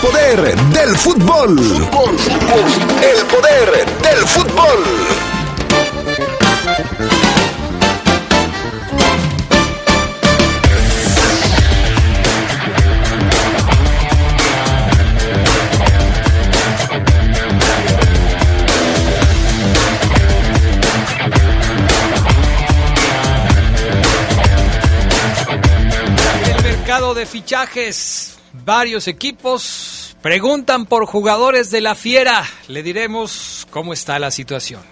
poder del fútbol. El poder del fútbol. El mercado de fichajes, varios equipos preguntan por jugadores de la fiera. Le diremos cómo está la situación.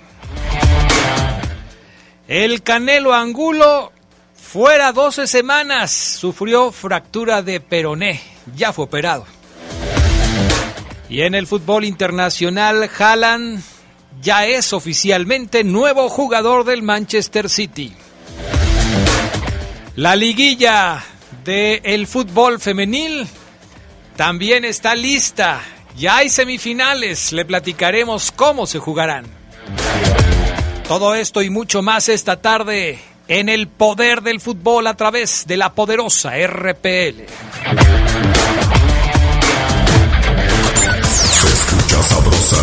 El Canelo Angulo, fuera 12 semanas, sufrió fractura de peroné, ya fue operado. Y en el fútbol internacional, Haaland ya es oficialmente nuevo jugador del Manchester City. La liguilla del fútbol femenil también está lista. Ya hay semifinales. Le platicaremos cómo se jugarán. Todo esto y mucho más esta tarde en el poder del fútbol a través de la poderosa RPL. Se escucha sabrosa,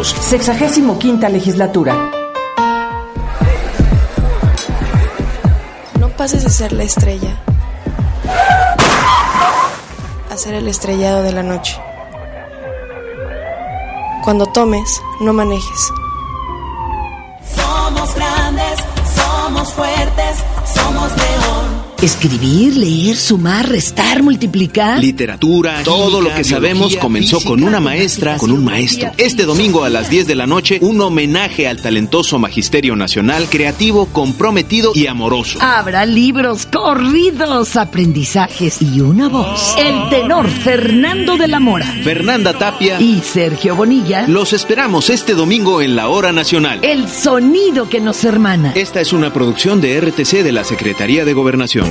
Sexagésimo quinta legislatura. No pases de ser la estrella a ser el estrellado de la noche. Cuando tomes, no manejes. Escribir, leer, sumar, restar, multiplicar. Literatura, todo lo que sabemos comenzó con una maestra, con un maestro. Este domingo a las 10 de la noche, un homenaje al talentoso Magisterio Nacional, creativo, comprometido y amoroso. Habrá libros, corridos, aprendizajes y una voz. El tenor Fernando de la Mora Fernanda Tapia, y Sergio Bonilla. los esperamos este domingo en la Hora Nacional. El sonido que nos hermana. Esta es una producción de RTC de la Secretaría de Gobernación.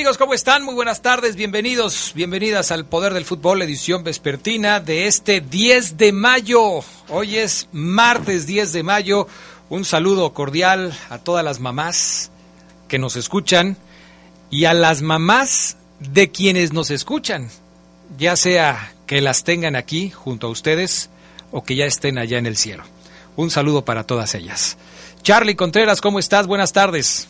Amigos? ¿Cómo están? Muy buenas tardes, bienvenidos, bienvenidas al Poder del Fútbol, edición vespertina de este 10 de mayo. Hoy es martes 10 de mayo. Un saludo cordial a todas las mamás que nos escuchan y a las mamás de quienes nos escuchan, ya sea que las tengan aquí junto a ustedes o que ya estén allá en el cielo. Un saludo para todas ellas. Charlie Contreras, ¿cómo estás? Buenas tardes.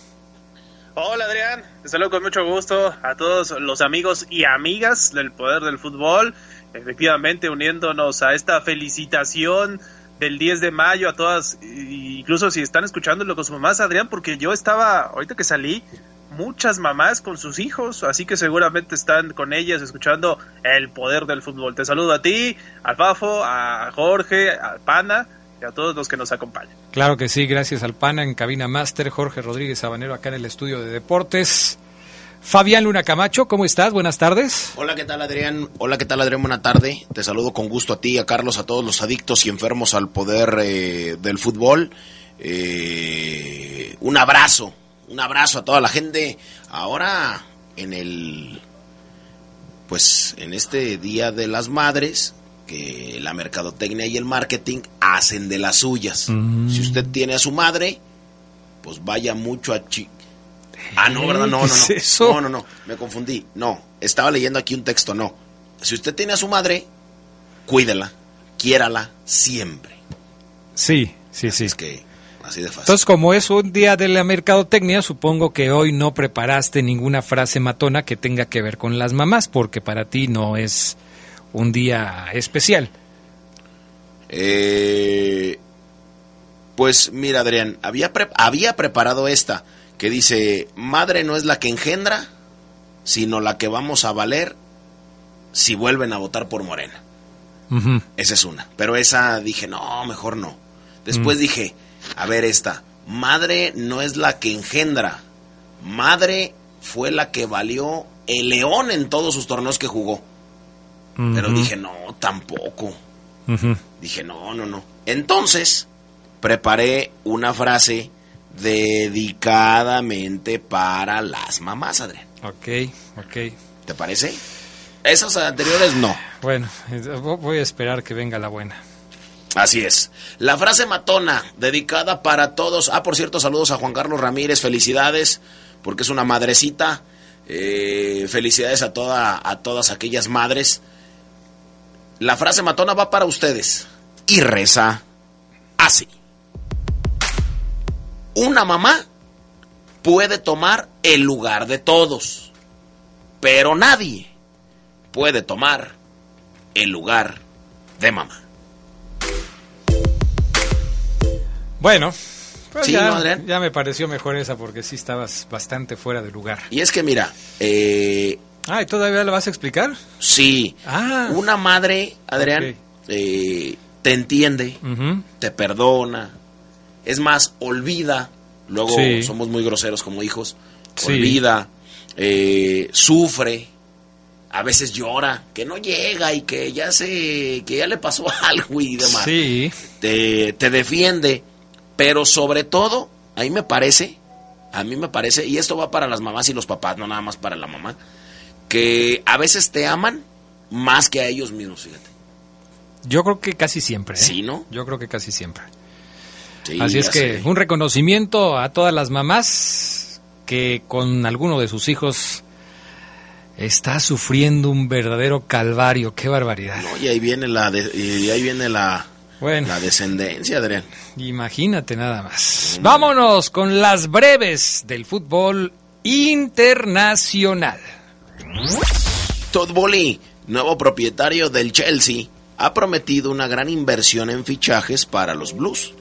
Hola Adrián, saludo con mucho gusto a todos los amigos y amigas del Poder del Fútbol, efectivamente uniéndonos a esta felicitación del 10 de mayo a todas, incluso si están escuchándolo con sus mamás, Adrián, porque yo estaba, ahorita que salí, muchas mamás con sus hijos, así que seguramente están con ellas escuchando el Poder del Fútbol. Te saludo a ti, al Fafo, a Jorge, a Pana y a todos los que nos acompañan. Claro que sí, gracias al PANA en Cabina Master, Jorge Rodríguez Sabanero acá en el estudio de deportes. Fabián Luna Camacho, ¿cómo estás? Buenas tardes. Hola, ¿qué tal Adrián? Hola, ¿qué tal Adrián? Buena tarde. Te saludo con gusto a ti, a Carlos, a todos los adictos y enfermos al poder eh, del fútbol. Eh, un abrazo, un abrazo a toda la gente. Ahora en el, pues en este Día de las Madres, que la mercadotecnia y el marketing hacen de las suyas. Mm. Si usted tiene a su madre, pues vaya mucho a chi Ah, no, ¿verdad? No, no, no. ¿Qué es eso? No, no, no. Me confundí. No. Estaba leyendo aquí un texto. No. Si usted tiene a su madre, cuídela, quiérala siempre. Sí, sí, sí. Es que así de fácil. Entonces, como es un día de la mercadotecnia, supongo que hoy no preparaste ninguna frase matona que tenga que ver con las mamás, porque para ti no es un día especial. Eh, pues mira, Adrián, había, pre- había preparado esta que dice, madre no es la que engendra, sino la que vamos a valer si vuelven a votar por Morena. Esa es una. Pero esa dije, no, mejor no. Después dije, a ver esta, madre no es la que engendra, madre fue la que valió el león en todos sus torneos que jugó. Pero dije, no, tampoco. Dije, no, no, no. Entonces, preparé una frase dedicadamente para las mamás, Adrián. Ok, ok. ¿Te parece? Esas anteriores no. Bueno, voy a esperar que venga la buena. Así es. La frase matona, dedicada para todos. Ah, por cierto, saludos a Juan Carlos Ramírez, felicidades, porque es una madrecita. Eh, felicidades a, toda, a todas aquellas madres. La frase matona va para ustedes. Y reza así. Una mamá puede tomar el lugar de todos, pero nadie puede tomar el lugar de mamá. Bueno, pues Sí, ya, ya me pareció mejor esa porque sí estabas bastante fuera de lugar. Y es que mira, eh, Ah, ¿y todavía lo vas a explicar? sí, Ah. una madre, Adrián, eh, te entiende, te perdona, es más, olvida, luego Sí. somos muy groseros como hijos, Sí. olvida, eh, sufre, a veces llora, que no llega y que ya se, que ya le pasó algo y demás. Sí. te, te defiende, pero sobre todo, a mí me parece, a mí me parece, y esto va para las mamás y los papás, no nada más para la mamá, que a veces te aman más que a ellos mismos, fíjate. Yo creo que casi siempre. ¿eh? Sí, ¿no? Yo creo que casi siempre. Sí, Así es que sé. un reconocimiento a todas las mamás que con alguno de sus hijos está sufriendo un verdadero calvario. Qué barbaridad. No, y ahí viene la, de- y ahí viene la, Bueno, la descendencia, Adrián. imagínate nada más. Vámonos con las breves del fútbol internacional. Todd Bowley, nuevo propietario del Chelsea, ha prometido una gran inversión en fichajes para los Blues.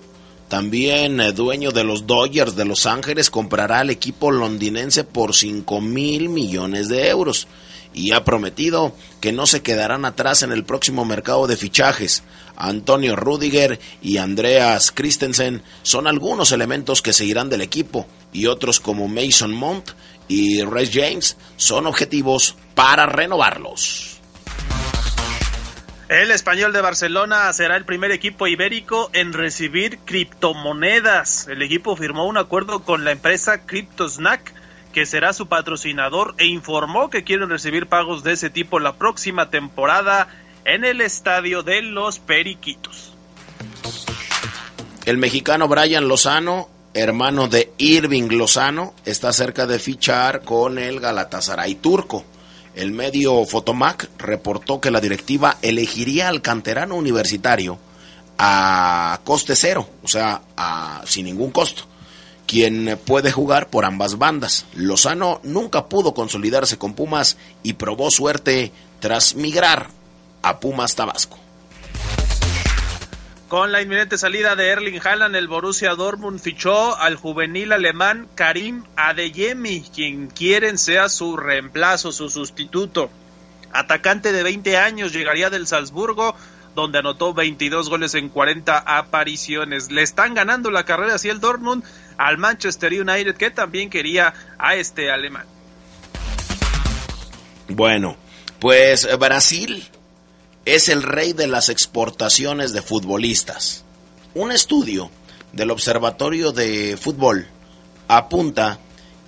También eh, dueño de los Dodgers de Los Ángeles comprará al equipo londinense por 5 mil millones de euros y ha prometido que no se quedarán atrás en el próximo mercado de fichajes. Antonio Rudiger y Andreas Christensen son algunos elementos que seguirán del equipo y otros como Mason Mount y Ray James son objetivos para renovarlos. El español de Barcelona será el primer equipo ibérico en recibir criptomonedas. El equipo firmó un acuerdo con la empresa CryptoSnack, que será su patrocinador, e informó que quieren recibir pagos de ese tipo la próxima temporada en el estadio de los Periquitos. El mexicano Brian Lozano, hermano de Irving Lozano, está cerca de fichar con el Galatasaray turco. El medio Fotomac reportó que la directiva elegiría al canterano universitario a coste cero, o sea, sin ningún costo, quien puede jugar por ambas bandas. Lozano nunca pudo consolidarse con Pumas y probó suerte tras migrar a Pumas Tabasco. Con la inminente salida de Erling Haaland, el Borussia Dortmund fichó al juvenil alemán Karim Adeyemi, quien quieren sea su reemplazo, su sustituto. Atacante de 20 años, llegaría del Salzburgo, donde anotó 22 goles en 40 apariciones. Le están ganando la carrera así el Dortmund al Manchester United, que también quería a este alemán. Bueno, pues Brasil es el rey de las exportaciones de futbolistas. Un estudio del Observatorio de Fútbol apunta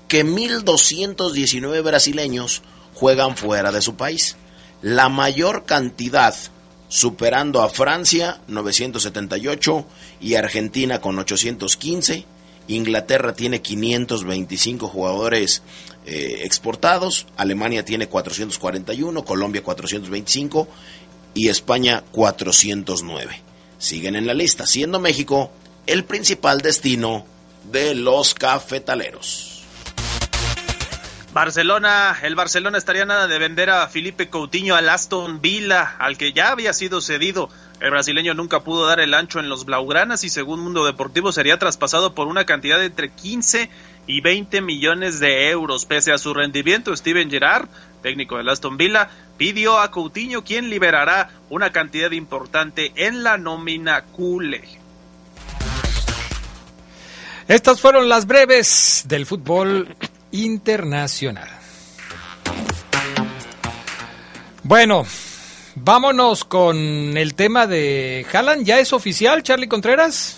que 1.219 brasileños juegan fuera de su país. La mayor cantidad, superando a Francia 978 y Argentina con 815. Inglaterra tiene 525 jugadores eh, exportados, Alemania tiene 441, Colombia 425 y España 409. Siguen en la lista, siendo México el principal destino de los cafetaleros. Barcelona, el Barcelona estaría nada de vender a Felipe Coutinho al Aston Villa, al que ya había sido cedido. El brasileño nunca pudo dar el ancho en los Blaugranas y según Mundo Deportivo sería traspasado por una cantidad de entre 15 y 20 millones de euros. Pese a su rendimiento, Steven Gerrard, técnico del Aston Villa, pidió a Coutinho quien liberará una cantidad importante en la nómina culé. Estas fueron las breves del fútbol internacional. Bueno, vámonos con el tema de Haaland. ¿Ya es oficial, Charlie Contreras?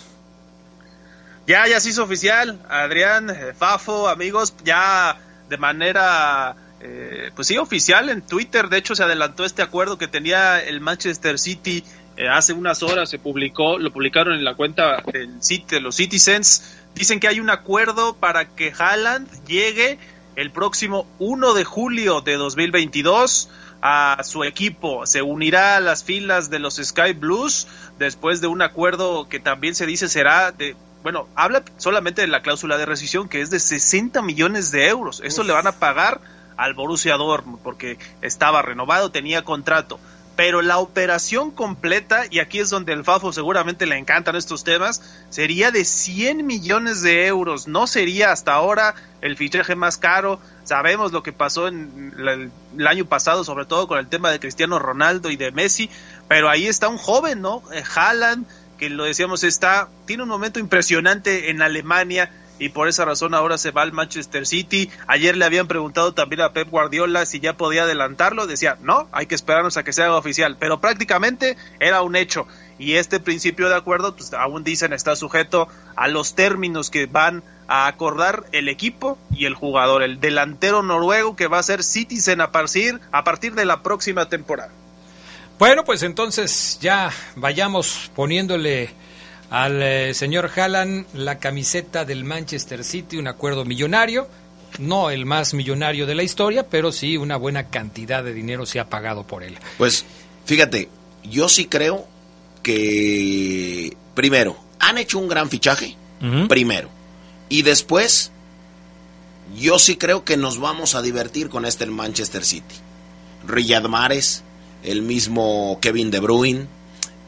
Ya, ya se hizo oficial. Adrián, eh, Fafo, amigos, ya de manera, eh, pues sí, oficial en Twitter. De hecho, se adelantó este acuerdo que tenía el Manchester City eh, hace unas horas. Se publicó, lo publicaron en la cuenta del de los Citizens Dicen que hay un acuerdo para que Haaland llegue el próximo 1 de julio de 2022 a su equipo. Se unirá a las filas de los Sky Blues después de un acuerdo que también se dice será de bueno, habla solamente de la cláusula de rescisión que es de 60 millones de euros. Eso le van a pagar al Borussia Dortmund porque estaba renovado, tenía contrato pero la operación completa, y aquí es donde el Fafo seguramente le encantan estos temas, sería de 100 millones de euros. No sería hasta ahora el fichaje más caro. Sabemos lo que pasó en el, año pasado, sobre todo con el tema de Cristiano Ronaldo y de Messi, pero ahí está un joven, ¿no? Eh, Haaland, que lo decíamos, está, tiene un momento impresionante en Alemania y por esa razón ahora se va al Manchester City. Ayer le habían preguntado también a Pep Guardiola si ya podía adelantarlo, decía, no, hay que esperarnos a que sea oficial, pero prácticamente era un hecho. Y este principio de acuerdo, pues aún dicen, está sujeto a los términos que van a acordar el equipo y el jugador, el delantero noruego que va a ser Citizen a partir, a partir de la próxima temporada. Bueno, pues entonces ya vayamos poniéndole al eh, señor Haaland la camiseta del Manchester City, un acuerdo millonario, no el más millonario de la historia, pero sí una buena cantidad de dinero se ha pagado por él. Pues fíjate, yo sí creo que primero han hecho un gran fichaje, primero, y después yo sí creo que nos vamos a divertir con este el Manchester City. Riyad Mahrez, el mismo Kevin De Bruyne,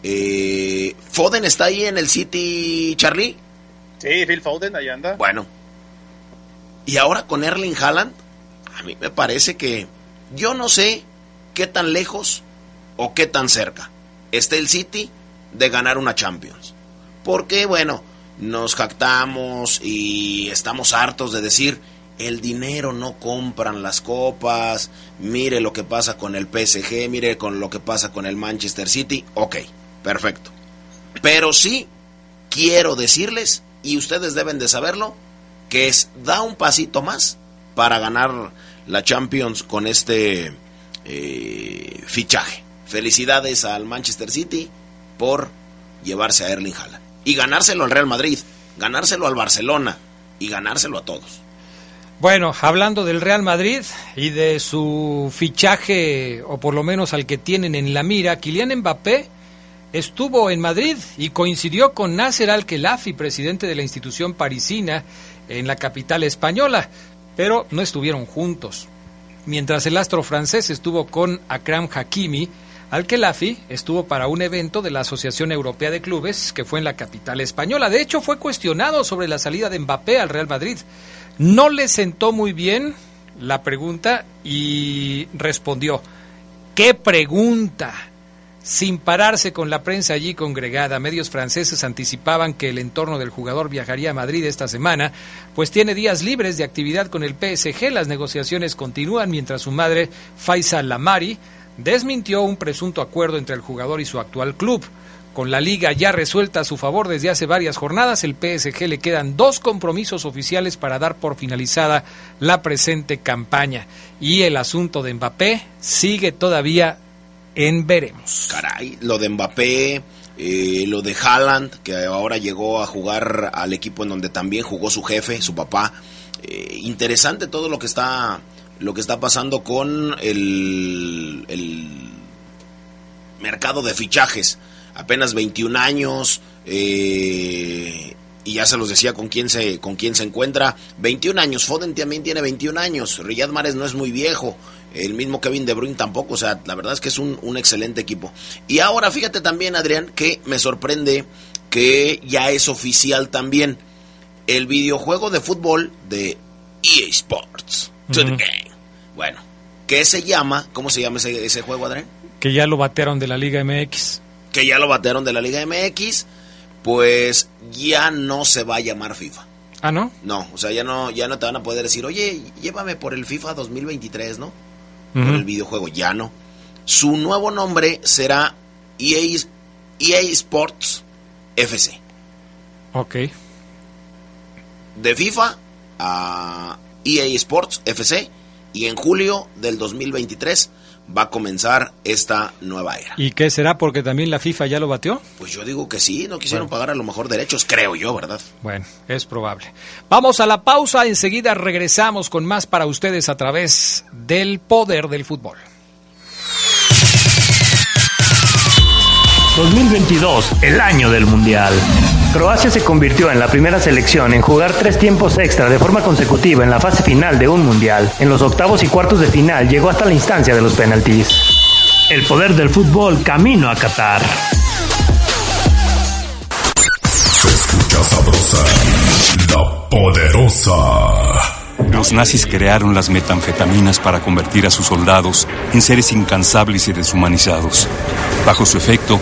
eh, ¿Foden está ahí en el City, Charlie? Sí, Phil Foden, ahí anda. Bueno. Y ahora con Erling Haaland, a mí me parece que yo no sé qué tan lejos o qué tan cerca está el City de ganar una Champions. Porque, bueno, nos jactamos y estamos hartos de decir, el dinero no compran las copas, mire lo que pasa con el PSG, mire con lo que pasa con el Manchester City, ok Perfecto. Pero sí quiero decirles, y ustedes deben de saberlo, que es da un pasito más para ganar la Champions con este eh, fichaje. Felicidades al Manchester City por llevarse a Erling Haaland. Y ganárselo al Real Madrid, ganárselo al Barcelona y ganárselo a todos. Bueno, hablando del Real Madrid y de su fichaje, o por lo menos al que tienen en la mira, Kylian Mbappé estuvo en Madrid y coincidió con Nasser Al-Khelaifi, presidente de la institución parisina en la capital española, pero no estuvieron juntos. Mientras el astro francés estuvo con Akram Hakimi, Al-Khelaifi estuvo para un evento de la Asociación Europea de Clubes que fue en la capital española. De hecho, fue cuestionado sobre la salida de Mbappé al Real Madrid. No le sentó muy bien la pregunta y respondió, ¿qué pregunta? Sin pararse con la prensa allí congregada. Medios franceses anticipaban que el entorno del jugador viajaría a Madrid esta semana, pues tiene días libres de actividad con el PSG. Las negociaciones continúan mientras su madre, Faisal Lamari, desmintió un presunto acuerdo entre el jugador y su actual club. Con la liga ya resuelta a su favor desde hace varias jornadas, el PSG le quedan dos compromisos oficiales para dar por finalizada la presente campaña. Y el asunto de Mbappé sigue todavía en veremos. Caray, lo de Mbappé, eh, lo de Haaland, que ahora llegó a jugar al equipo en donde también jugó su jefe, su papá. Eh, interesante todo lo que está lo que está pasando con el, mercado de fichajes apenas 21 años, eh, y ya se los decía con quién se, con quién se encuentra. 21 años, Foden también tiene 21 años, Riyad Mahrez no es muy viejo, el mismo Kevin De Bruyne tampoco, o sea, la verdad es que es un, un excelente equipo. Y ahora fíjate también, Adrián, que me sorprende que ya es oficial también el videojuego de fútbol de EA Sports. Bueno, ¿qué se llama? ¿Cómo se llama ese, ese juego, Adrián? Que ya lo batearon de la Liga MX que ya lo batearon de la Liga MX, pues ya no se va a llamar FIFA. Ah, ¿no? No, o sea, ya no, ya no te van a poder decir, oye, llévame por el FIFA 2023, ¿no? Por el videojuego, ya no. Su nuevo nombre será EA, EA Sports FC. Ok. De FIFA a EA Sports FC y en julio del 2023 va a comenzar esta nueva era. ¿Y qué será? Porque también la FIFA ya lo batió. Pues yo digo que sí, no quisieron pagar a lo mejor derechos, creo yo, ¿verdad? Bueno, es probable. Vamos a la pausa, enseguida regresamos con más para ustedes a través del poder del fútbol. 2022, el año del Mundial. Croacia se convirtió en la primera selección en jugar tres tiempos extra de forma consecutiva en la fase final de un Mundial. En los octavos y cuartos de final llegó hasta la instancia de los penaltis. El poder del fútbol camino a Qatar. Se escucha sabrosa, la poderosa. Los nazis crearon las metanfetaminas para convertir a sus soldados en seres incansables y deshumanizados. Bajo su efecto,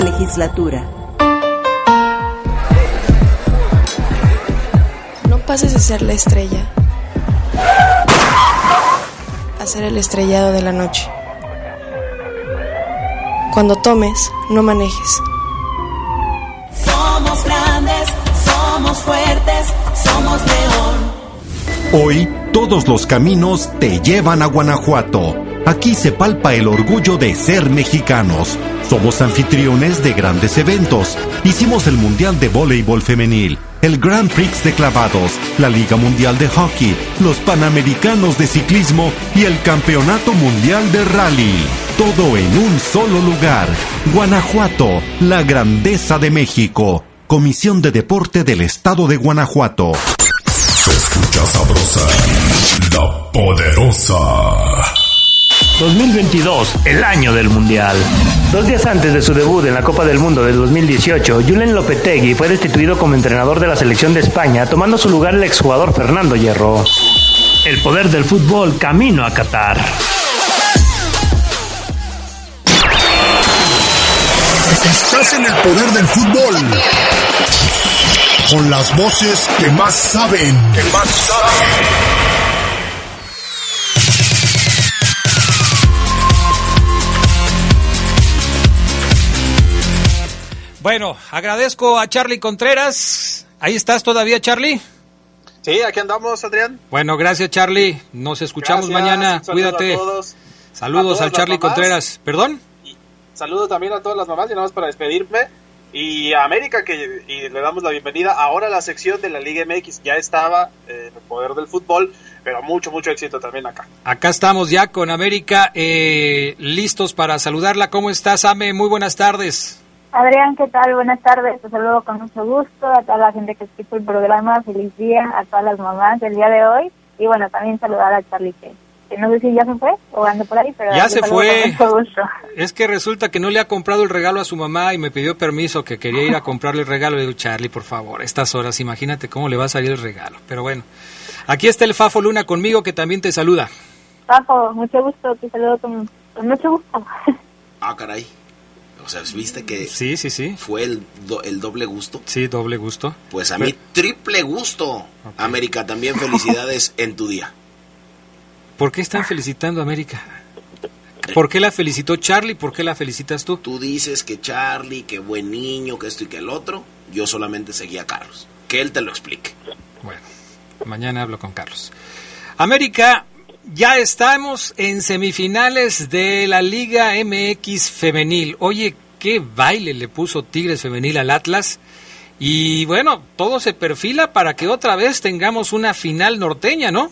legislatura. No pases de ser la estrella a ser el estrellado de la noche. Cuando tomes, no manejes. Somos grandes, somos fuertes, somos león. Hoy todos los caminos te llevan a Guanajuato. Aquí se palpa el orgullo de ser mexicanos. Somos anfitriones de grandes eventos. Hicimos el Mundial de Voleibol Femenil, el Grand Prix de Clavados, la Liga Mundial de Hockey, los Panamericanos de Ciclismo y el Campeonato Mundial de Rally. Todo en un solo lugar. Guanajuato, la grandeza de México. Comisión de Deporte del Estado de Guanajuato. Se escucha sabrosa, la poderosa. 2022, el año del Mundial. Dos días antes de su debut en la Copa del Mundo del 2018, Julen Lopetegui fue destituido como entrenador de la selección de España, tomando su lugar el exjugador Fernando Hierro. El poder del fútbol camino a Qatar. Estás en el poder del fútbol. Con las voces que más saben. Que más saben. Bueno, agradezco a Charlie Contreras. Ahí estás todavía, Charlie. Sí, aquí andamos, Adrián. Bueno, gracias, Charlie. Nos escuchamos mañana. Cuídate. Saludos al Charlie Contreras. ¿Perdón? saludos también a todas las mamás y nada más para despedirme. Y a América, que le damos la bienvenida. Ahora la sección de la Liga MX ya estaba eh, en el poder del fútbol, pero mucho, mucho éxito también acá. Acá estamos ya con América, eh, listos para saludarla. ¿Cómo estás, Ame? Muy buenas tardes. Adrián, ¿qué tal? Buenas tardes. Te saludo con mucho gusto a toda la gente que escucha el programa. Feliz día a todas las mamás del día de hoy. Y bueno, también saludar a Charlie que no sé si ya se fue o anda por ahí, pero ya se fue. Es que resulta que no le ha comprado el regalo a su mamá y me pidió permiso que quería ir a comprarle el regalo. Le digo, Charlie, por favor, estas horas, imagínate cómo le va a salir el regalo. Pero bueno, aquí está el Fafo Luna conmigo que también te saluda. Fafo, mucho gusto, te saludo con, mucho gusto. Ah, caray. O sea, ¿viste que sí, sí, sí. fue el, el doble gusto? Sí, doble gusto. Pues a mí triple gusto. América, también felicidades en tu día. ¿Por qué están felicitando a América? ¿Por qué la felicitó Charlie? ¿Por qué la felicitas tú? Tú dices que Charlie, que buen niño, que esto y que el otro. Yo solamente seguía a Carlos. Que él te lo explique. Bueno, mañana hablo con Carlos. América, ya estamos en semifinales de la Liga MX femenil. Oye, qué baile le puso Tigres femenil al Atlas. Y bueno, todo se perfila para que otra vez tengamos una final norteña, ¿no?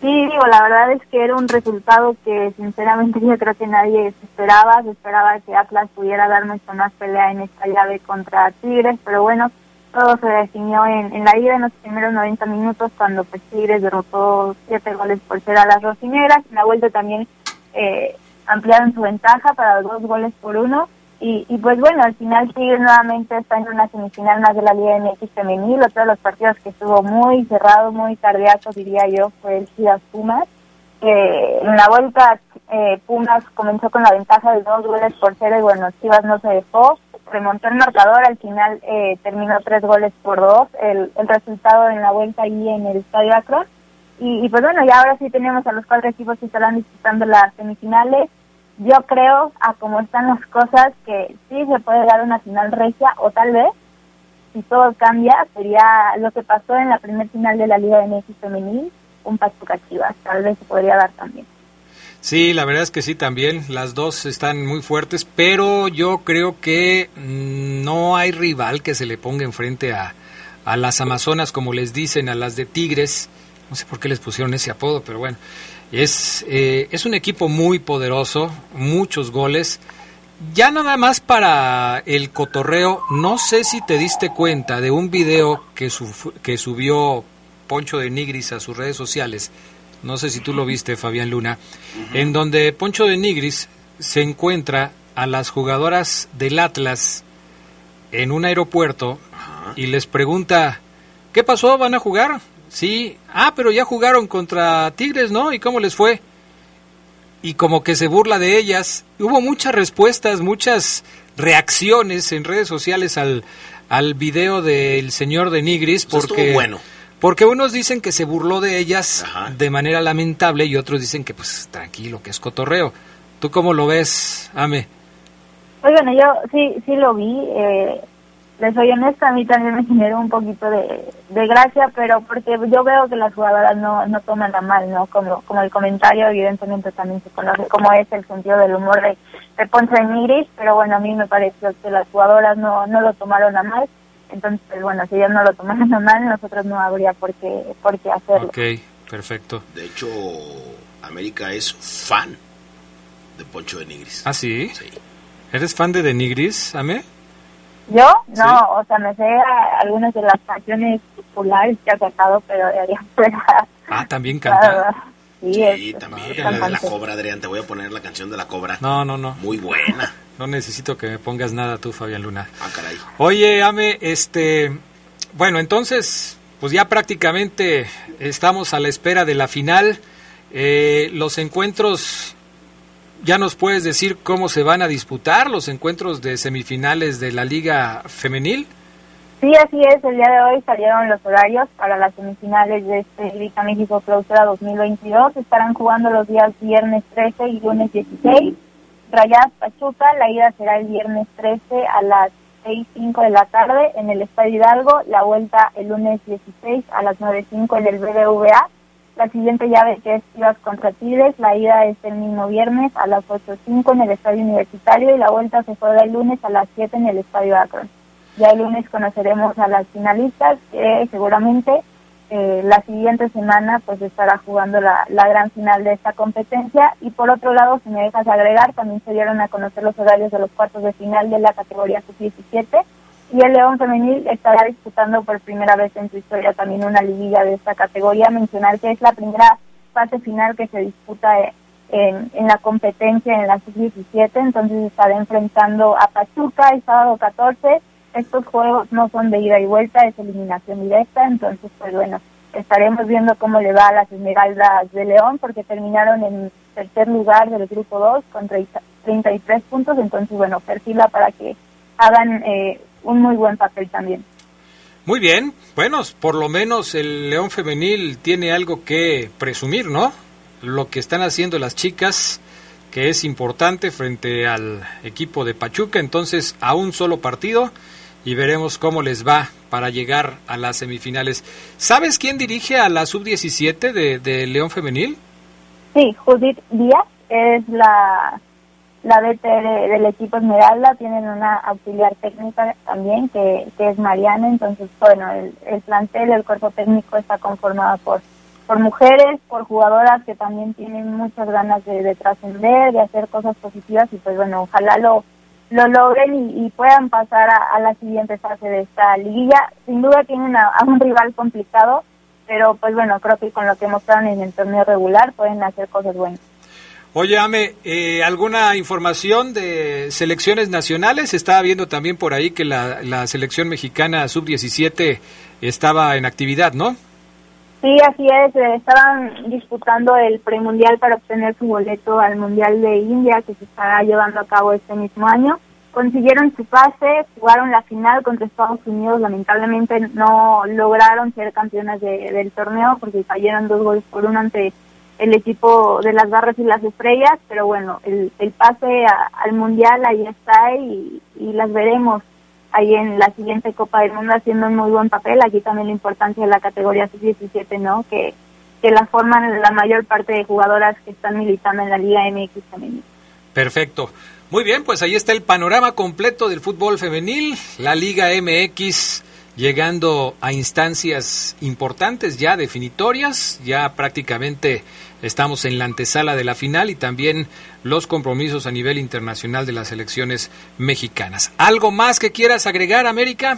Sí, digo, la verdad es que era un resultado que sinceramente yo creo que nadie esperaba. Se esperaba que Atlas pudiera dar mucho más pelea en esta llave contra Tigres, pero bueno, todo se definió en, la ida en los primeros 90 minutos cuando pues Tigres derrotó siete goles por ser a las rosineras. En la vuelta también eh, ampliaron su ventaja para dos goles por uno. Y, y pues bueno, al final Tigres nuevamente está en una semifinal más de la Liga MX femenil. Otro de los partidos que estuvo muy cerrado, muy cardíaco, diría yo, fue el Chivas Pumas. Que en la vuelta eh, Pumas comenzó con la ventaja de dos goles por cero y bueno, Chivas no se dejó. Remontó el marcador, al final eh, terminó tres goles por dos. El, el resultado en la vuelta ahí en el Estadio Akron. Y, y pues bueno, ya ahora sí tenemos a los cuatro equipos que estarán disputando las semifinales yo creo, a cómo están las cosas, que sí se puede dar una final regia o tal vez, si todo cambia, sería lo que pasó en la primer final de la Liga de México Femenil, un Pachuca Chivas, tal vez se podría dar también. Sí, la verdad es que sí, también las dos están muy fuertes, pero yo creo que mm, no hay rival que se le ponga enfrente a, a las Amazonas, como les dicen, a las de Tigres. No sé por qué les pusieron ese apodo, pero bueno. Es, eh, es un equipo muy poderoso, muchos goles. Ya nada más para el cotorreo, no sé si te diste cuenta de un video que, que subió Poncho de Nigris a sus redes sociales. No sé si tú lo viste, Fabián Luna, en donde Poncho de Nigris se encuentra a las jugadoras del Atlas en un aeropuerto y les pregunta, ¿qué pasó? ¿Van a jugar? Sí, ah, pero ya jugaron contra Tigres, ¿no? ¿Y cómo les fue? Y como que se burla de ellas. Hubo muchas respuestas, muchas reacciones en redes sociales al, al video del señor de Nigris porque bueno. Porque unos dicen que se burló de ellas de manera lamentable y otros dicen que pues tranquilo, que es cotorreo. ¿Tú cómo lo ves, Ame? Oigan, yo sí sí lo vi. Eh, les soy honesta, a mí también me generó un poquito de, gracia, pero porque yo veo que las jugadoras no, no toman a mal, ¿no? Como, como el comentario, evidentemente también se conoce cómo es el sentido del humor de, de Ponce de Nigris, pero bueno, a mí me pareció que las jugadoras no, no lo tomaron a mal. Entonces, bueno, si ellas no lo tomaron a mal, nosotros no habría por qué, por qué hacerlo. Ok, perfecto. De hecho, América es fan de Poncho de Nigris. ¿Ah, sí? Sí. ¿Eres fan de De Nigris, Ame? Yo, no, o sea, me sé algunas de las canciones populares que ha cantado, pero de allá fuera. Ah, también canta. Sí, también. La de la cobra, Adrián, te voy a poner la canción de la cobra. No, no, no. Muy buena. No necesito que me pongas nada tú, Fabián Luna. Ah, caray. Oye, Ame, este. Bueno, entonces, pues ya prácticamente estamos a la espera de la final. Eh, los encuentros ¿Ya nos puedes decir cómo se van a disputar los encuentros de semifinales de la Liga Femenil? Sí, así es. El día de hoy salieron los horarios para las semifinales de este Liga México Clausura 2022. Estarán jugando los días viernes 13 y lunes 16. Rayadas Pachuca, la ida será el viernes 13 a las 6.05 de la tarde en el Estadio Hidalgo, la vuelta el lunes 16 a las 9.05 en el BBVA. La siguiente llave que es Chivas contra Tigres, la ida es el mismo viernes a las 8.05 en el Estadio Universitario y la vuelta se juega el lunes a las 7 en el Estadio Akron. Ya el lunes conoceremos a las finalistas que seguramente eh, la siguiente semana pues estará jugando la, la gran final de esta competencia y por otro lado si me dejas agregar también se dieron a conocer los horarios de los cuartos de final de la categoría sub-17 y el León Femenil estará disputando por primera vez en su historia también una liguilla de esta categoría. Mencionar que es la primera fase final que se disputa eh, en, en la competencia en la sub-17, entonces estará enfrentando a Pachuca el sábado 14. Estos juegos no son de ida y vuelta, es eliminación directa, entonces pues bueno, estaremos viendo cómo le va a las Esmeraldas de León porque terminaron en tercer lugar del grupo 2 con 30, 33 puntos, entonces bueno, perfila para que hagan eh, un muy buen papel también. Muy bien, bueno, por lo menos el León Femenil tiene algo que presumir, ¿no? Lo que están haciendo las chicas, que es importante frente al equipo de Pachuca, entonces a un solo partido y veremos cómo les va para llegar a las semifinales. ¿Sabes quién dirige a la sub-17 de, de León Femenil? Sí, Judith Díaz es la la DT del equipo Esmeralda, tienen una auxiliar técnica también que, que es Mariana, entonces bueno, el, el, plantel, el cuerpo técnico está conformado por, por mujeres, por jugadoras que también tienen muchas ganas de, de trascender, de hacer cosas positivas y pues bueno, ojalá lo, lo logren y, y puedan pasar a, la siguiente fase de esta liguilla. Sin duda tienen a, a un rival complicado, pero pues bueno, creo que con lo que mostraron en el torneo regular pueden hacer cosas buenas. Oye, Ame, eh, ¿alguna información de selecciones nacionales? Estaba viendo también por ahí que la, la selección mexicana sub-17 estaba en actividad, ¿no? Sí, así es. Estaban disputando el premundial para obtener su boleto al Mundial de India que se estará llevando a cabo este mismo año. Consiguieron su pase, jugaron la final contra Estados Unidos. Lamentablemente no lograron ser campeonas de, del torneo porque cayeron dos goles por uno ante el equipo de las garras y las estrellas, pero bueno, el, el pase al mundial ahí está y, las veremos ahí en la siguiente Copa del Mundo haciendo un muy buen papel. Aquí también la importancia de la categoría sub-17, ¿no? Que, que la forman la mayor parte de jugadoras que están militando en la Liga MX femenil. Perfecto. Muy bien, pues ahí está el panorama completo del fútbol femenil, la Liga MX llegando a instancias importantes ya definitorias, ya prácticamente estamos en la antesala de la final y también los compromisos a nivel internacional de las elecciones mexicanas. ¿Algo más que quieras agregar, América?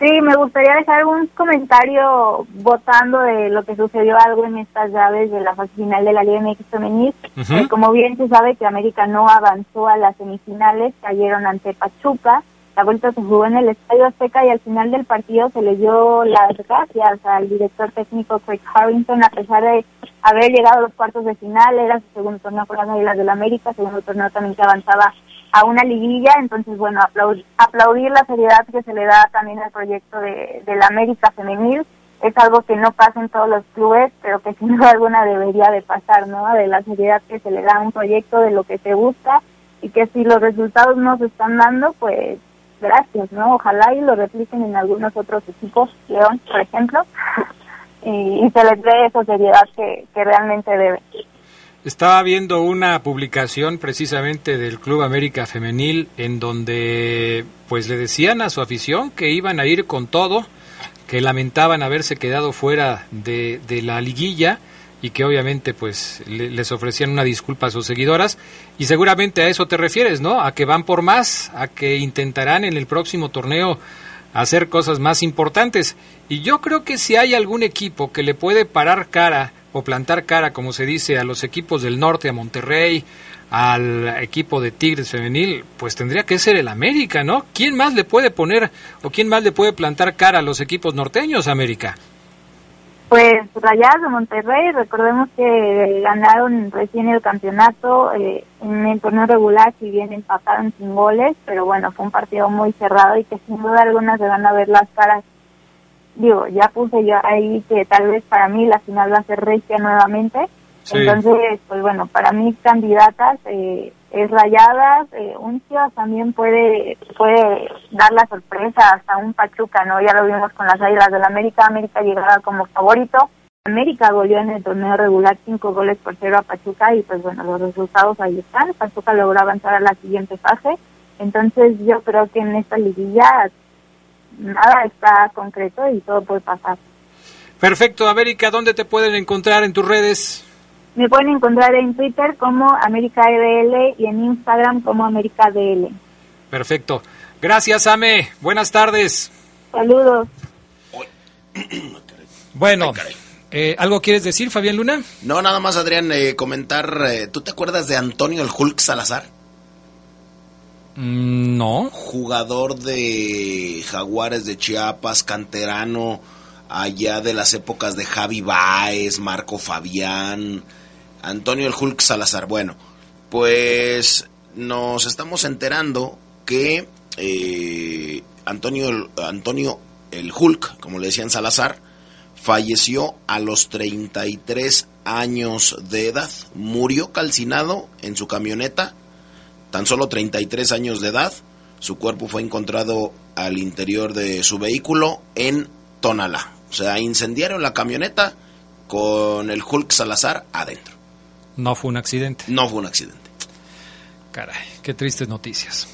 Sí, me gustaría dejar un comentario votando de lo que sucedió algo en estas llaves de la fase final de la Liga MX femenil. Uh -huh. eh, como bien se sabe que América no avanzó a las semifinales, cayeron ante Pachuca la vuelta se jugó en el Estadio Azteca y al final del partido se le dio las gracias al director técnico Craig Harrington a pesar de haber llegado a los cuartos de final, era su segundo torneo con las Águilas del América, segundo torneo también que avanzaba a una liguilla, entonces bueno, aplaudir, aplaudir la seriedad que se le da también al proyecto de, de la América femenil, es algo que no pasa en todos los clubes, pero que sin duda alguna debería de pasar, ¿no? De la seriedad que se le da a un proyecto, de lo que se busca, y que si los resultados no se están dando, pues gracias, ¿no? Ojalá y lo repliquen en algunos otros equipos, León, por ejemplo, y, y, se les dé esa seriedad que, realmente debe. Estaba viendo una publicación precisamente del Club América Femenil en donde pues le decían a su afición que iban a ir con todo, que lamentaban haberse quedado fuera de la liguilla y que obviamente pues le, les ofrecían una disculpa a sus seguidoras y seguramente a eso te refieres, ¿no? A que van por más, a que intentarán en el próximo torneo hacer cosas más importantes y yo creo que si hay algún equipo que le puede parar cara o plantar cara, como se dice, a los equipos del norte, a Monterrey, al equipo de Tigres femenil, pues tendría que ser el América, ¿no? ¿Quién más le puede poner o quién más le puede plantar cara a los equipos norteños, América? Pues Rayadas de Monterrey, recordemos que ganaron recién el campeonato eh, en el torneo regular, si bien empataron sin goles, pero bueno, fue un partido muy cerrado y que sin duda alguna se van a ver las caras. Digo, ya puse yo ahí que tal vez para mí la final va a ser regia nuevamente, Entonces, pues bueno, para mí candidatas eh, es Rayadas, eh, un Chivas también puede puede dar la sorpresa hasta un Pachuca, ¿no? Ya lo vimos con las Águilas del América, América llegaba como favorito, América goleó en el torneo regular cinco goles por cero a Pachuca y pues bueno, los resultados ahí están, Pachuca logró avanzar a la siguiente fase, entonces yo creo que en esta liguilla nada está concreto y todo puede pasar. Perfecto, América, ¿dónde te pueden encontrar en tus redes? Me pueden encontrar en Twitter como América EDL y en Instagram como América DL. Perfecto. Gracias, Ame. Buenas tardes. Saludos. Bueno, eh, ¿algo quieres decir, Fabián Luna? No, nada más, Adrián, eh, comentar. Eh, ¿Tú te acuerdas de Antonio el Hulk Salazar? Mm, no. Jugador de Jaguares de Chiapas, canterano allá de las épocas de Javi Baez, Marco Fabián, Antonio el Hulk Salazar. Bueno, pues nos estamos enterando que eh, Antonio, Antonio el Hulk, como le decían Salazar, falleció a los 33 años de edad. Murió calcinado en su camioneta, tan solo 33 años de edad. Su cuerpo fue encontrado al interior de su vehículo en Tonalá. O sea, incendiaron la camioneta con el Hulk Salazar adentro. No fue un accidente. No fue un accidente. Caray, qué tristes noticias.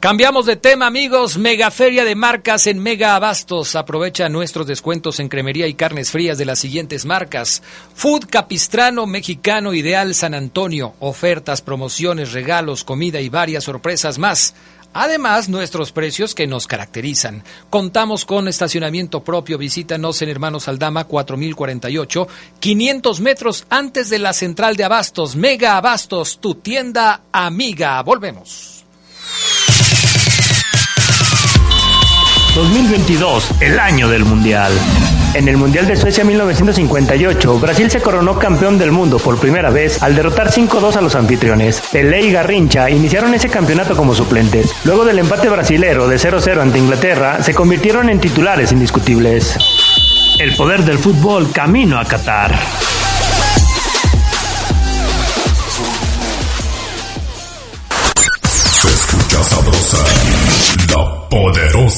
Cambiamos de tema, amigos. Mega Feria de marcas en Mega Abastos. Aprovecha nuestros descuentos en cremería y carnes frías de las siguientes marcas: Food Capistrano, Mexicano Ideal San Antonio. Ofertas, promociones, regalos, comida y varias sorpresas más. Además, nuestros precios que nos caracterizan. Contamos con estacionamiento propio. Visítanos en Hermanos Aldama 4048, 500 metros antes de la central de Abastos. Mega Abastos, tu tienda amiga. Volvemos. 2022, el año del Mundial. En el Mundial de Suecia 1958, Brasil se coronó campeón del mundo por primera vez al derrotar 5-2 a los anfitriones. Pelé y Garrincha iniciaron ese campeonato como suplentes. Luego del empate brasilero de 0-0 ante Inglaterra, se convirtieron en titulares indiscutibles. El poder del fútbol camino a Qatar.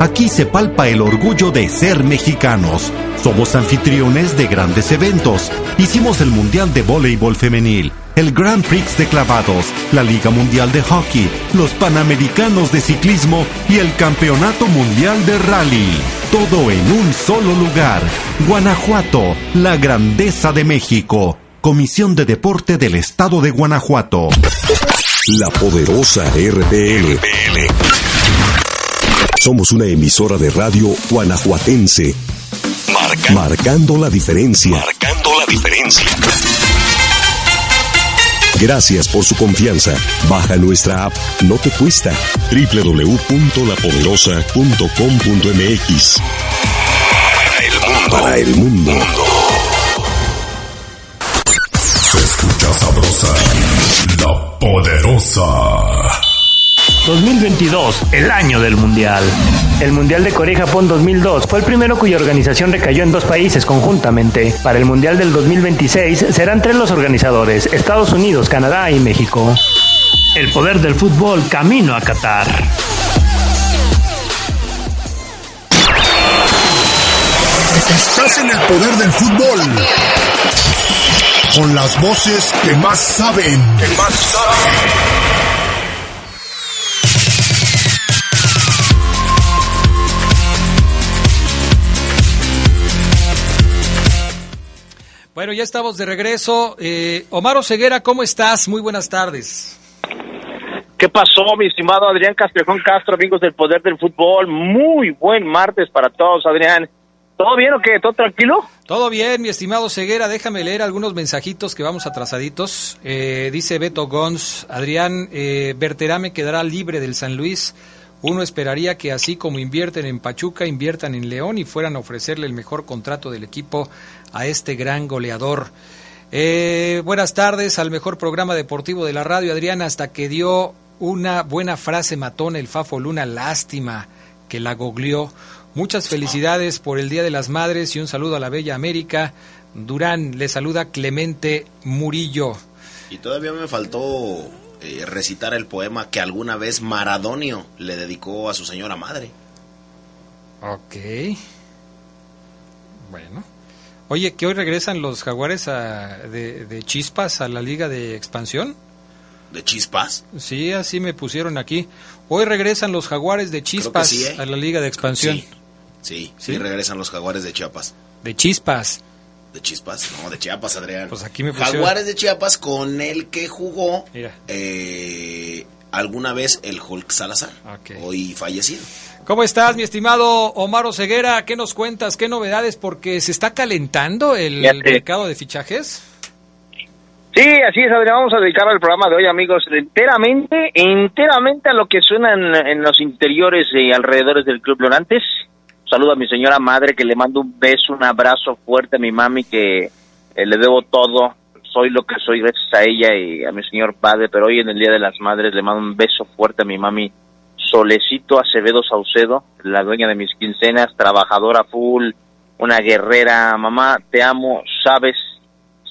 Aquí se palpa el orgullo de ser mexicanos. Somos anfitriones de grandes eventos. Hicimos el Mundial de Voleibol Femenil, el Grand Prix de Clavados, la Liga Mundial de Hockey, los Panamericanos de Ciclismo y el Campeonato Mundial de Rally. Todo en un solo lugar. Guanajuato, la grandeza de México. Comisión de Deporte del Estado de Guanajuato. La poderosa RPL. Somos una emisora de radio guanajuatense. marcando la diferencia. Marcando la diferencia. Gracias por su confianza. Baja nuestra app. No te cuesta. www.lapoderosa.com.mx. Para el mundo. Para el mundo. Se escucha sabrosa. La poderosa. 2022, el año del Mundial. El Mundial de Corea y Japón 2002 fue el primero cuya organización recayó en dos países conjuntamente. Para el Mundial del 2026 serán tres los organizadores, Estados Unidos, Canadá y México. El poder del fútbol camino a Qatar. Estás en el poder del fútbol. Con las voces que más saben. Que más saben. Bueno, ya estamos de regreso. Eh, Omar Ceguera, ¿cómo estás? Muy buenas tardes. ¿Qué pasó, mi estimado Adrián Castrejón Castro, amigos del Poder del Fútbol? Muy buen martes para todos, Adrián. ¿Todo bien o qué? ¿Todo tranquilo? Todo bien, mi estimado Ceguera. Déjame leer algunos mensajitos que vamos atrasaditos. Eh, dice Beto Gons, Adrián, eh, Berterame quedará libre del San Luis. Uno esperaría que así como invierten en Pachuca, inviertan en León y fueran a ofrecerle el mejor contrato del equipo a este gran goleador. Eh, buenas tardes al mejor programa deportivo de la radio, Adrián, hasta que dio una buena frase matona el Fafo Luna, lástima que la goglió. Muchas felicidades por el Día de las Madres y un saludo a la Bella América. Durán le saluda Clemente Murillo. Y todavía me faltó eh, recitar el poema que alguna vez Maradonio le dedicó a su señora madre. Ok. Bueno. Oye, que hoy regresan los jaguares de, de Chispas a la Liga de Expansión. ¿De Chispas? Sí, así me pusieron aquí. Hoy regresan los jaguares de Chispas ¿eh? a la Liga de Expansión. Sí, sí, regresan los jaguares de Chiapas. De Chispas. De Chispas, no, de Chiapas, Adrián. Pues aquí me pusieron... Jaguares de Chiapas con el que jugó eh, alguna vez el Hulk Salazar, hoy fallecido. ¿Cómo estás, mi estimado Omar Ceguera? ¿Qué nos cuentas? ¿Qué novedades? Porque se está calentando el, mercado de fichajes. Sí, así es, Adrián. Vamos a dedicar al programa de hoy, amigos, enteramente, enteramente a lo que suenan en los interiores y alrededores del Club Leonantes. Saludo a mi señora madre, que le mando un beso, un abrazo fuerte a mi mami, que eh, le debo todo. Soy lo que soy gracias a ella y a mi señor padre, pero hoy en el Día de las Madres le mando un beso fuerte a mi mami Solecito Acevedo Saucedo, la dueña de mis quincenas, trabajadora full, una guerrera. Mamá, te amo, sabes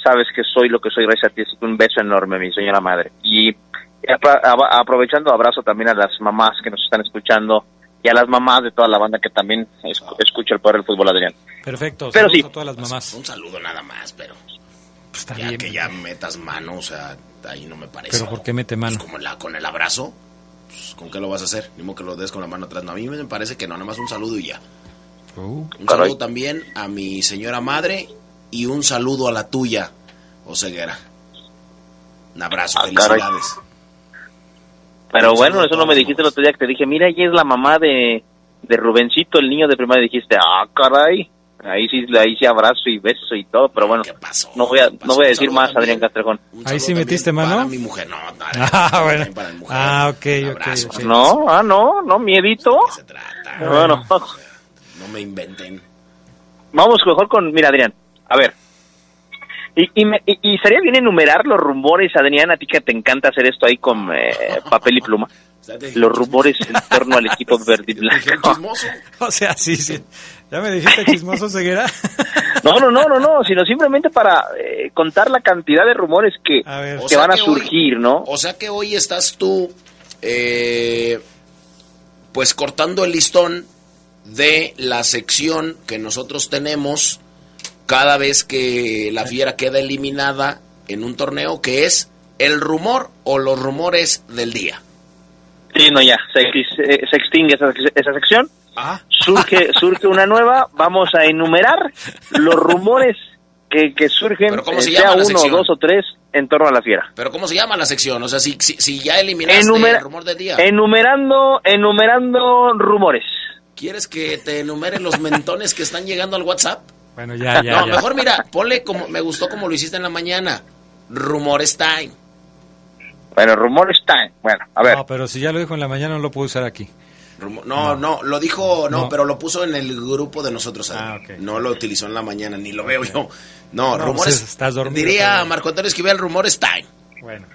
sabes que soy lo que soy gracias a ti. Así que un beso enorme, mi señora madre. Y aprovechando, abrazo también a las mamás que nos están escuchando y a las mamás de toda la banda que también escucha el poder del fútbol, Adrián. Perfecto, pero sí. a todas las mamás. Un saludo nada más, pero pues ya que ya metas mano, o sea, ahí no me parece. ¿Pero por qué mete mano? Pues como la, con el abrazo, pues, ¿con qué lo vas a hacer? Ni que lo des con la mano atrás. No, a mí me parece que no, nada más un saludo y ya. Uh. un saludo también a mi señora madre y un saludo a la tuya, Oseguera. Un abrazo, Ah, felicidades. Pero Un bueno, eso no me dijiste el otro día que te dije, mira, ella es la mamá de, de Rubencito, el niño de primaria. Dijiste, ah, caray. Ahí sí, ahí sí abrazo y beso y todo, pero bueno, no voy a, no voy a decir más, Adrián Castrejón. Ahí sí metiste mano. Para mi mujer, no, no, Ah, bueno. para mi mujer. Ah, ok, ok. No, ah, no, no, miedito. Bueno, No me inventen. vamos mejor con, mira, Adrián, a ver. Y, y, me- y- y sería bien enumerar los rumores, Adrián, a ti que te encanta hacer esto ahí con eh, papel y pluma. Los rumores en torno al equipo verde y blanco. O sea, sí, sí. ¿Ya me dijiste chismoso, Ceguera? No, no, no, no, no, sino simplemente para eh, contar la cantidad de rumores que, que sea van a que hoy- surgir, ¿no? O sea que hoy estás tú, eh, pues cortando el listón de la sección que nosotros tenemos cada vez que la fiera queda eliminada en un torneo, que es el rumor o los rumores del día. Sí, no, ya, se, se- se extingue esa, esa sección. Ah. Surge, surge una nueva, vamos a enumerar los rumores que, que surgen, ¿Pero cómo se eh, sea llama uno, sección? dos o tres, en torno a la fiera. Pero ¿cómo se llama la sección? O sea, si, si, si ya eliminaste Enumera- el rumor del día, Enumerando, enumerando rumores. ¿quieres que te enumere los mentones que están llegando al WhatsApp? Bueno, ya, ya, no, ya. mejor mira, ponle como, me gustó como lo hiciste en la mañana. Rumores time. Bueno, rumores time. Bueno, a ver. No, pero si ya lo dijo en la mañana, no lo puedo usar aquí. Rumo- no, no, lo dijo, no, No. pero lo puso en el grupo de nosotros. Adrián. No lo utilizó en la mañana, ni lo veo yo. No, No, rumores. pues estás dormido diría todavía. Marco Antonio Esquivel, rumores time. Bueno.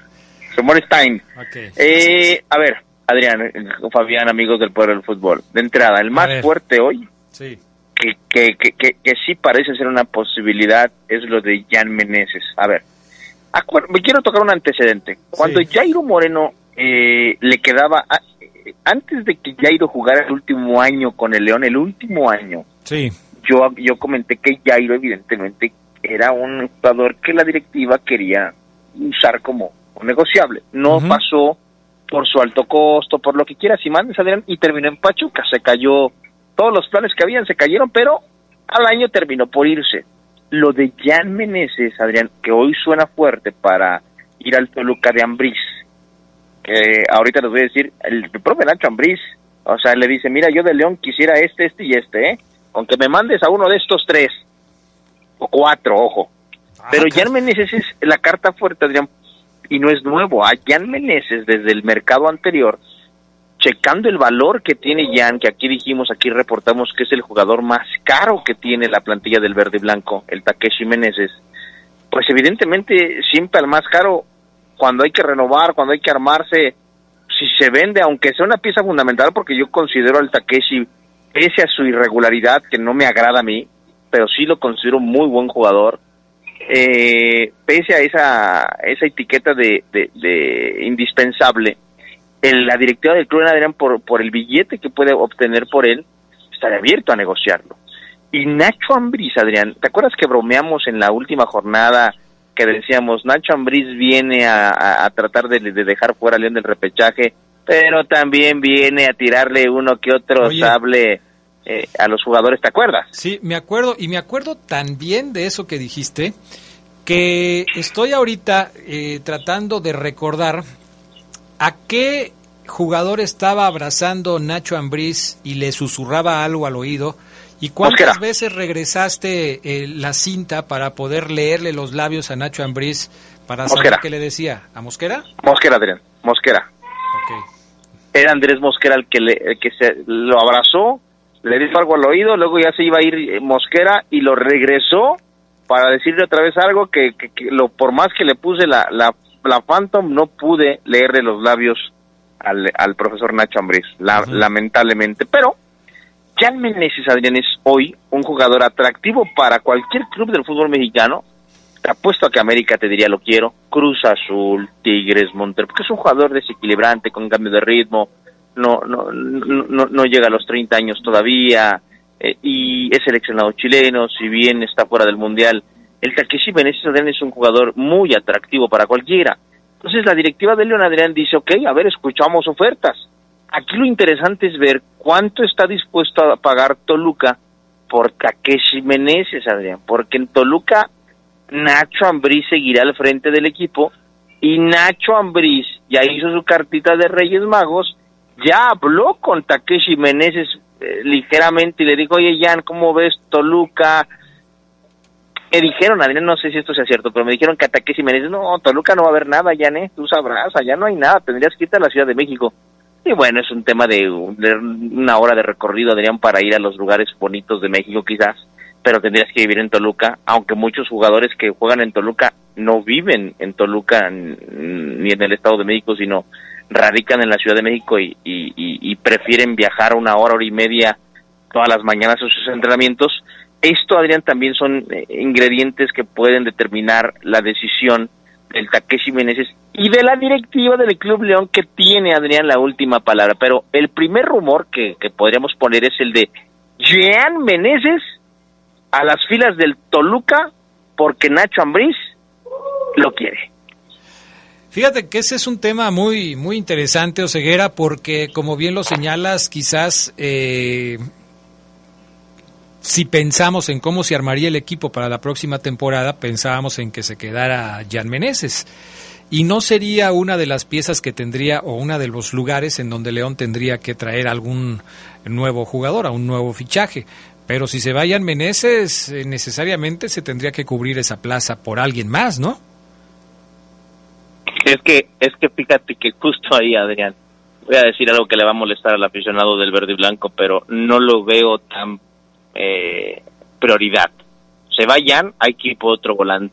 Rumores time. Ok. Eh, a ver, Adrián, eh, Fabián, amigos del Poder del Fútbol. De entrada, el más fuerte hoy, Sí. que, que, que, que, que sí parece ser una posibilidad, es lo de Jan Meneses. A ver, acuer- me quiero tocar un antecedente. Cuando Jairo Moreno eh, le quedaba, a- antes de que Jairo jugara el último año con el León, el último año, Sí. yo, yo comenté que Jairo evidentemente era un jugador que la directiva quería usar como un negociable. No pasó por su alto costo, por lo que quieras y mandes, Adrián, y terminó en Pachuca. Se cayó, todos los planes que habían se cayeron, pero al año terminó por irse. lo de Jan Meneses, Adrián, que hoy suena fuerte para ir al Toluca de Ambriz, que ahorita les voy a decir, el, propio Nacho Ambriz, o sea, le dice, mira, yo de León quisiera este, este y este, ¿eh? Aunque me mandes a uno de estos tres, o cuatro, ojo. Ah, Pero Jan Meneses es la carta fuerte, Adrián, y no es nuevo. A Jan Meneses, desde el mercado anterior, checando el valor que tiene Jan, que aquí dijimos, aquí reportamos que es el jugador más caro que tiene la plantilla del verde y blanco, el Takeshi Meneses, pues evidentemente siempre al más caro, cuando hay que renovar, cuando hay que armarse, si se vende, aunque sea una pieza fundamental, porque yo considero al Takeshi, pese a su irregularidad, que no me agrada a mí, pero sí lo considero muy buen jugador, eh, pese a esa, esa etiqueta de, de indispensable, la directiva del club Adrián por, por el billete que puede obtener por él, estaría abierto a negociarlo. Y Nacho Ambriz, Adrián, ¿te acuerdas que bromeamos en la última jornada que decíamos, Nacho Ambriz viene a, tratar de, dejar fuera a León del repechaje, pero también viene a tirarle uno que otro sable eh, a los jugadores, ¿te acuerdas? Sí, me acuerdo, y me acuerdo también de eso que dijiste, que estoy ahorita eh, tratando de recordar ¿A qué jugador estaba abrazando Nacho Ambriz y le susurraba algo al oído? ¿Y cuántas veces regresaste eh, la cinta para poder leerle los labios a Nacho Ambriz para saber qué le decía? ¿A Mosquera? Mosquera, Adrián, Mosquera. Era Andrés Mosquera el que, le, que se lo abrazó, le dijo algo al oído, luego ya se iba a ir eh, Mosquera y lo regresó para decirle otra vez algo que, lo por más que le puse la, la la Phantom no pude leerle los labios al, al profesor Nacho Ambriz, lamentablemente. Pero Jan Meneses, Adrián, es hoy un jugador atractivo para cualquier club del fútbol mexicano. Te apuesto a que América te diría lo quiero. Cruz Azul, Tigres, Monterrey, porque es un jugador desequilibrante, con cambio de ritmo, no, no, no, no llega a los 30 años todavía, eh, y es seleccionado chileno, si bien está fuera del Mundial, el Takeshi Benesis Adrián es un jugador muy atractivo para cualquiera. Entonces la directiva de León Adrián dice, ok, a ver, escuchamos ofertas. Aquí lo interesante es ver cuánto está dispuesto a pagar Toluca por Takeshi Meneses, Adrián, porque en Toluca Nacho Ambriz seguirá al frente del equipo y Nacho Ambriz ya hizo su cartita de Reyes Magos, ya habló con Takeshi Meneses eh, ligeramente y le dijo, oye Jan, ¿cómo ves Toluca? Me dijeron, Adrián, no sé si esto sea cierto, pero me dijeron que y me dicen, no, Toluca no va a haber nada, ya, ¿eh? Tú sabrás, allá no hay nada, tendrías que irte a la Ciudad de México. Y bueno, es un tema de, una hora de recorrido, Adrián, para ir a los lugares bonitos de México quizás, pero tendrías que vivir en Toluca, aunque muchos jugadores que juegan en Toluca no viven en Toluca ni en el Estado de México, sino radican en la Ciudad de México y, prefieren viajar una hora, hora y media todas las mañaas a sus entrenamientos esto, Adrián, también son eh, ingredientes que pueden determinar la decisión del Takeshi Meneses y de la directiva del Club León que tiene, Adrián, la última palabra. Pero el primer rumor que, podríamos poner es el de Jean Meneses a las filas del Toluca porque Nacho Ambriz lo quiere. Fíjate que ese es un tema muy muy interesante, Oseguera, porque como bien lo señalas, quizás eh, si pensamos en cómo se armaría el equipo para la próxima temporada, pensábamos en que se quedara Jan Meneses. Y no sería una de las piezas que tendría o una de los lugares en donde León tendría que traer algún nuevo jugador, a un nuevo fichaje. Pero si se vayan Meneses, eh, necesariamente se tendría que cubrir esa plaza por alguien más, ¿no? Es que, es que fíjate que justo ahí, Adrián, voy a decir algo que le va a molestar al aficionado del verde y blanco, pero no lo veo tan eh, prioridad. Se vayan, hay que ir por otro volante.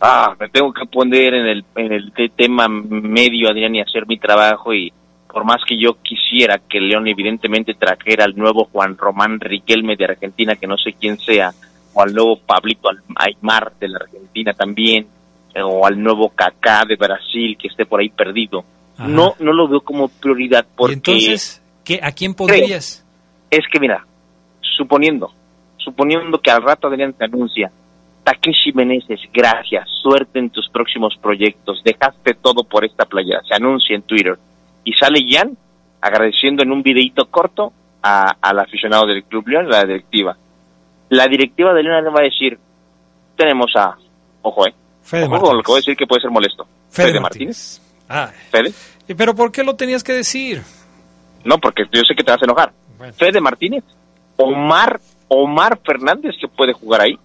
Ah, me tengo que poner en el, en el tema medio, Adrián, y hacer mi trabajo y por más que yo quisiera que León evidentemente trajera al nuevo Juan Román Riquelme de Argentina, que no sé quién sea, o al nuevo Pablito Aymar de la Argentina también, o al nuevo Kaká de Brasil que esté por ahí perdido. No, no lo veo como prioridad porque... entonces, ¿qué, ¿a quién podrías? Es que mira, suponiendo, suponiendo que al rato Adrián te anuncia, Takeshi Meneses, gracias, suerte en tus próximos proyectos, dejaste todo por esta playa, se anuncia en Twitter, y sale Jan agradeciendo en un videito corto a, al aficionado del Club León, la directiva. La directiva de León va a decir, tenemos a, ojo, eh, Fede ojo con lo que voy a decir que puede ser molesto. Fede Fede, Martínez. Ah, Fede. ¿y pero por qué lo tenías que decir? No, porque yo sé que te vas a enojar. Fede Martínez. Omar, Omar Fernández que puede jugar ahí.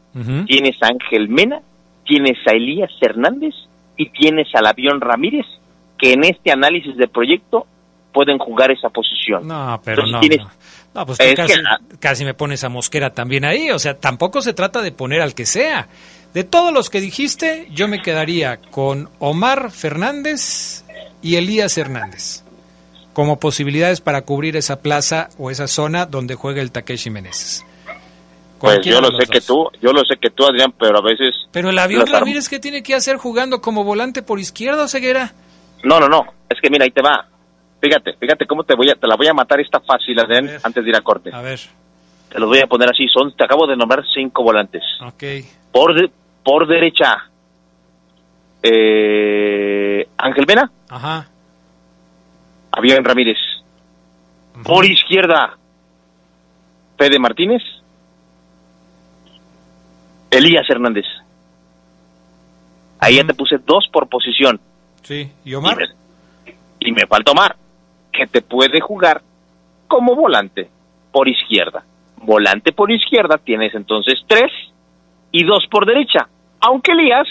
Tienes a Ángel Mena, tienes a Elías Hernández y tienes al Avión Ramírez que en este análisis de proyecto pueden jugar esa posición. No, pero Entonces no. tienes- no. No, pues tú casi, que- casi me pones a Mosquera también ahí. O sea, tampoco se trata de poner al que sea. De todos los que dijiste, yo me quedaría con Omar Fernández y Elías Hernández como posibilidades para cubrir esa plaza o esa zona donde juega el Takeshi Meneses. Pues yo lo sé que tú, yo lo sé que tú, Adrián, pero a veces... Pero el avión Ramírez, ¿qué tiene que hacer jugando como volante por izquierda o ceguera? No, no, no. Es que mira, ahí te va. Fíjate, fíjate cómo te voy a, te la voy a matar esta fácil, Adrián, antes de ir a corte. A ver, Te los voy a poner así. Son, te acabo de nombrar cinco volantes. ok. Por, de- por derecha, eh, Ángel Mena, Ajá. Avión Ramírez. Por izquierda, Fede Martínez, Elías Hernández. Ahí ya te puse dos por posición. Sí. ¿Y Omar? Y me, y me falta Omar, que te puede jugar como volante por izquierda. Volante por izquierda tienes entonces tres y dos por derecha. Aunque Elías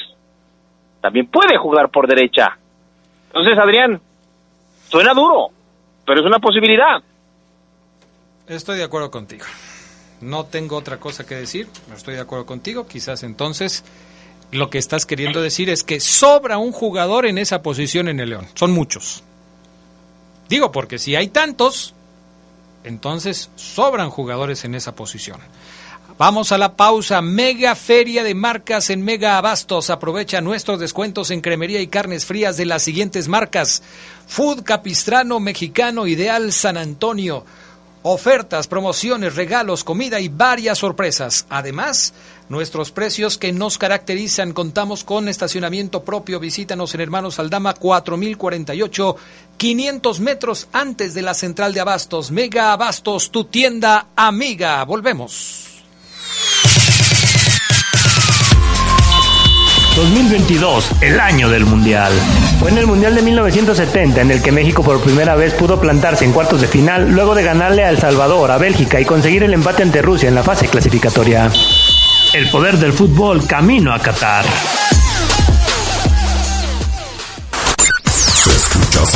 también puede jugar por derecha. Entonces, Adrián, suena duro, pero es una posibilidad. Estoy de acuerdo contigo. No tengo otra cosa que decir. No estoy de acuerdo contigo. Quizás entonces lo que estás queriendo decir es que sobra un jugador en esa posición en el León. Son muchos. Digo, porque si hay tantos, entonces sobran jugadores en esa posición. Vamos a la pausa. Mega Feria de Marcas en Mega Abastos. Aprovecha nuestros descuentos en cremería y carnes frías de las siguientes marcas. Food Capistrano Mexicano Ideal San Antonio. Ofertas, promociones, regalos, comida y varias sorpresas. Además, nuestros precios que nos caracterizan. Contamos con estacionamiento propio. Visítanos en Hermanos Aldama 4048, 500 metros antes de la central de Abastos. Mega Abastos, tu tienda amiga. Volvemos. 2022, el año del Mundial. Fue en el Mundial de 1970 en el que México por primera vez pudo plantarse en cuartos de final luego de ganarle a El Salvador, a Bélgica y conseguir el empate ante Rusia en la fase clasificatoria. El poder del fútbol camino a Qatar.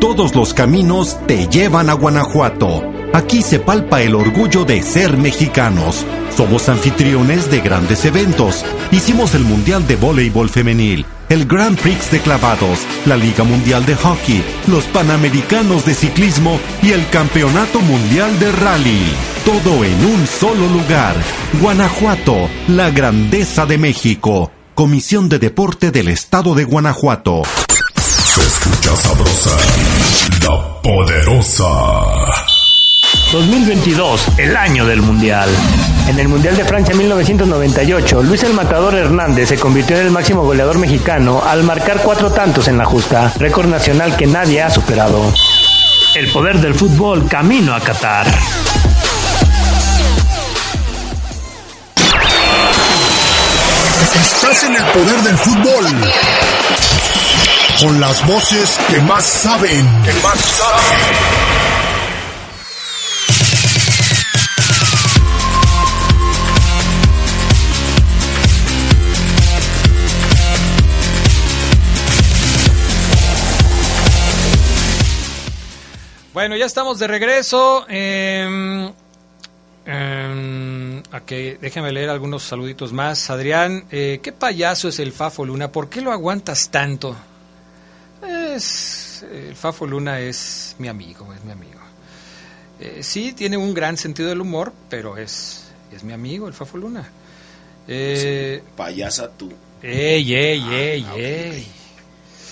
todos los caminos te llevan a Guanajuato. Aquí se palpa el orgullo de ser mexicanos. Somos anfitriones de grandes eventos. Hicimos el Mundial de Voleibol Femenil, el Grand Prix de Clavados, la Liga Mundial de Hockey, los Panamericanos de Ciclismo y el Campeonato Mundial de Rally. Todo en un solo lugar. Guanajuato, la grandeza de México. Comisión de Deporte del Estado de Guanajuato. Escucha sabrosa, La poderosa. 2022, el año del Mundial. En el Mundial de Francia 1998, Luis el Matador Hernández se convirtió en el máximo goleador mexicano al marcar cuatro tantos en la justa, récord nacional que nadie ha superado. El poder del fútbol camino a Qatar. Estás en el poder del fútbol. Con las voces que más saben. Que más saben. Bueno, ya estamos de regreso. Eh, eh, déjame leer algunos saluditos más. Adrián, eh, ¿qué payaso es el Fafo Luna? ¿Por qué lo aguantas tanto? Es, el Fafo Luna es mi amigo, es mi amigo. Eh, sí, tiene un gran sentido del humor, pero es, es mi amigo, el Fafo Luna. Eh, Payasa tú. ¡Ey, ey, ey, ey!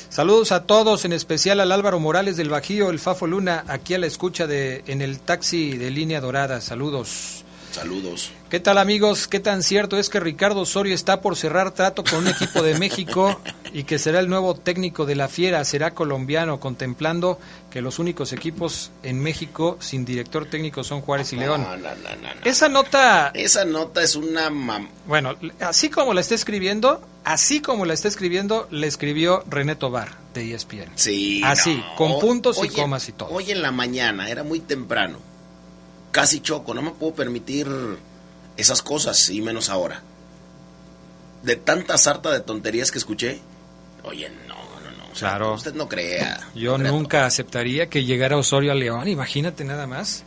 Saludos a todos, en especial al Álvaro Morales del Bajío, el Fafo Luna, aquí a la escucha de en el taxi de línea dorada. Saludos. Saludos. ¿Qué tal amigos? ¿Qué tan cierto es que Ricardo Osorio está por cerrar trato con un equipo de México y que será el nuevo técnico de la Fiera? Será colombiano, contemplando que los únicos equipos en México sin director técnico son Juárez y León. No, no, no, no. Esa nota, Esa nota es una mam- bueno, así como la está escribiendo, así como la está escribiendo, le escribió René Tobar de ESPN. Sí. Así, con puntos Hoy y comas y todo. Hoy en la mañana, era muy temprano. Casi choco, no me puedo permitir esas cosas, y menos ahora. De tanta sarta de tonterías que escuché. Oye, no, no, no. o sea, Claro. Usted no crea. Yo nunca aceptaría que llegara Osorio a León, imagínate nada más.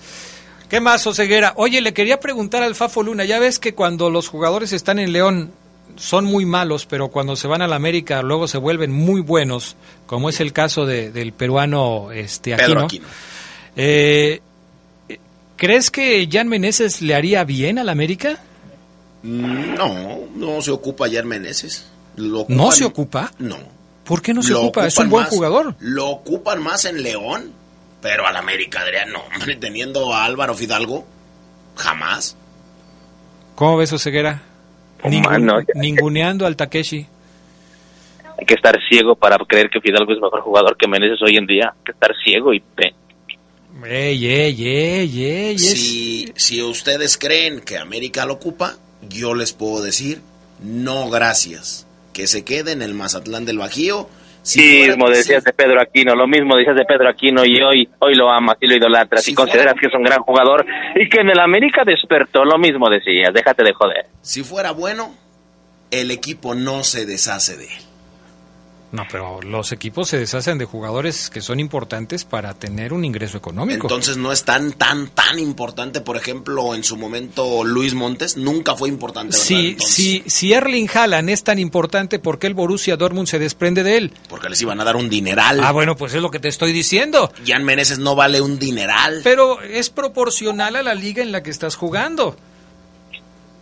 ¿Qué más, Oseguera? Oye, le quería preguntar al Fafo Luna, ya ves que cuando los jugadores están en León son muy malos, pero cuando se van a la América luego se vuelven muy buenos, como es el caso de- del peruano este, Pedro Aquino. Aquino. Eh, ¿Crees que Jan Meneses le haría bien al América? No, no se ocupa Jan Meneses. Lo ¿No se ocupa? No. ¿Por qué no se Lo ocupa? Es un buen más- jugador. Lo ocupan más en León, pero al América, Adrián, no, teniendo a Álvaro Fidalgo, jamás. ¿Cómo ves, Oseguera? Ningun- Mano, ya- ninguneando al Takeshi. Hay que estar ciego para creer que Fidalgo es mejor jugador que Meneses hoy en día. Hay que estar ciego y pe- Ey, ey, ey, ey, es- Si, si ustedes creen que América lo ocupa, yo les puedo decir, no gracias. Que se quede en el Mazatlán del Bajío. Si Sí, mismo decías de Pedro Aquino, lo mismo decías de Pedro Aquino y hoy hoy lo amas y lo idolatras y consideras que es un gran jugador y que en el América despertó, lo mismo decías, déjate de joder. si fuera bueno, el equipo no se deshace de él. No, pero los equipos se deshacen de jugadores que son importantes para tener un ingreso económico. Entonces no es tan, tan, tan importante. Por ejemplo, en su momento Luis Montes nunca fue importante. ¿verdad? si, Entonces, si, si Erling Haaland es tan importante, ¿por qué el Borussia Dortmund se desprende de él? Porque les iban a dar un dineral. Ah, bueno, pues es lo que te estoy diciendo. Jan Meneses no vale un dineral. Pero es proporcional a la liga en la que estás jugando.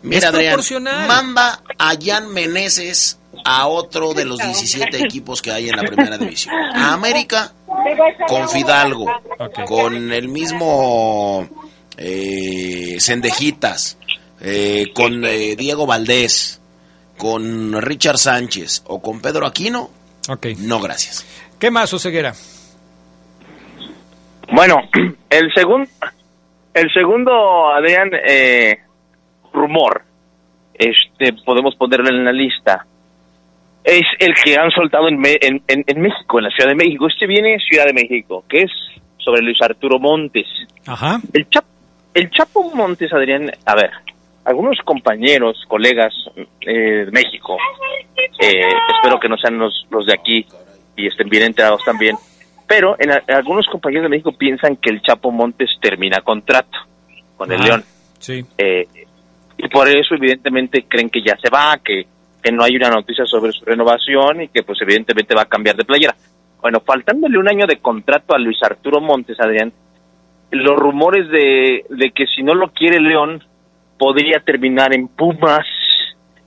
Mira, es Adrián, proporcional. manda a Jan Meneses a otro de los 17 equipos que hay en la primera división. A América con Fidalgo, con el mismo eh, Cendejitas, eh, con eh, Diego Valdés, con Richard Sánchez o con Pedro Aquino. No, gracias. ¿Qué más, Oseguera? Bueno, el segundo, el segundo, Adrián, eh, rumor, este, podemos ponerlo en la lista, es el que han soltado en, Me- en, en- en México, en la Ciudad de México. Este viene Ciudad de México, que es sobre Luis Arturo Montes. Ajá. El, Chap- el Chapo Montes, Adrián, a ver, algunos compañeros, colegas eh, de México, eh, espero que no sean los, los de aquí y estén bien enterados también, pero en, algunos compañeros de México piensan que el Chapo Montes termina contrato con el León. Sí. Eh, y por eso evidentemente creen que ya se va, que, que no hay una noticia sobre su renovación y que pues evidentemente va a cambiar de playera. Bueno, faltándole un año de contrato a Luis Arturo Montes, Adrián, los rumores de, de que si no lo quiere León, podría terminar en Pumas,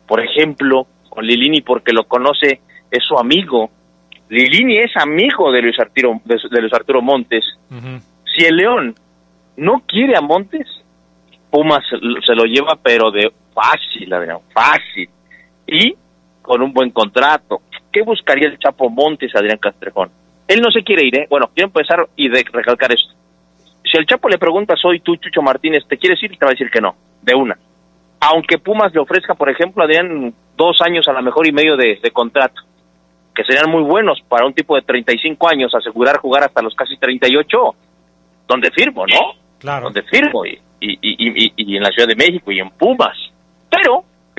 por ejemplo, con Lilini porque lo conoce, es su amigo. Lilini es amigo de Luis Arturo, de, de Luis Arturo Montes. Si el León no quiere a Montes, Pumas se lo lleva, pero de fácil, Adrián, fácil. Y con un buen contrato. ¿Qué buscaría el Chapo Montes, Adrián Castrejón? Él no se quiere ir, ¿eh? Bueno, quiero empezar y de recalcar esto. Si el Chapo le pregunta, soy tú, Chucho Martínez, ¿te quieres ir? Te va a decir que no, de una. Aunque Pumas le ofrezca, por ejemplo, Adrián, dos años a lo mejor y medio de, de contrato, que serían muy buenos para un tipo de 35 años, asegurar jugar hasta los casi 38, donde firmo, ¿no? Claro. Donde firmo, y, y, y, y en la Ciudad de México y en Pumas.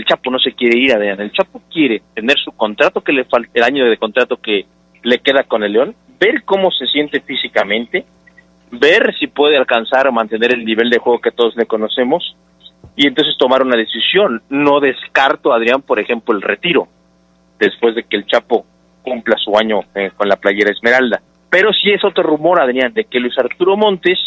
Chapo no se quiere ir, Adrián. El Chapo quiere tener su contrato que le falta, el año de contrato que le queda con el León, ver cómo se siente físicamente, ver si puede alcanzar o mantener el nivel de juego que todos le conocemos y entonces tomar una decisión. No descarto, Adrián, por ejemplo, el retiro después de que el Chapo cumpla su año eh, con la playera Esmeralda. Pero sí es otro rumor, Adrián, de que Luis Arturo Montes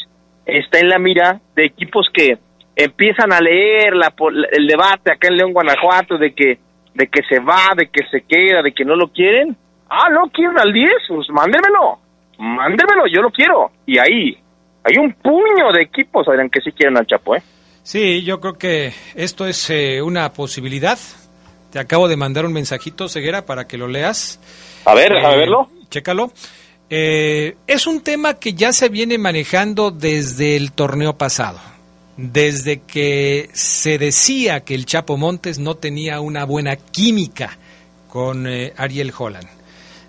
está en la mira de equipos que empiezan a leer la, el debate acá en León, Guanajuato, de que, de que se va, de que se queda, de que no lo quieren. Ah, no, quieren al 10, pues mándemelo, mándemelo, yo lo quiero. Y ahí, hay un puño de equipos, Adrián, que sí quieren al Chapo, ¿eh? Sí, yo creo que esto es eh, una posibilidad. Te acabo de mandar un mensajito, Ceguera, para que lo leas. A ver, a verlo. Chécalo. Eh, es un tema que ya se viene manejando desde el torneo pasado, desde que se decía que el Chapo Montes no tenía una buena química con eh, Ariel Holland.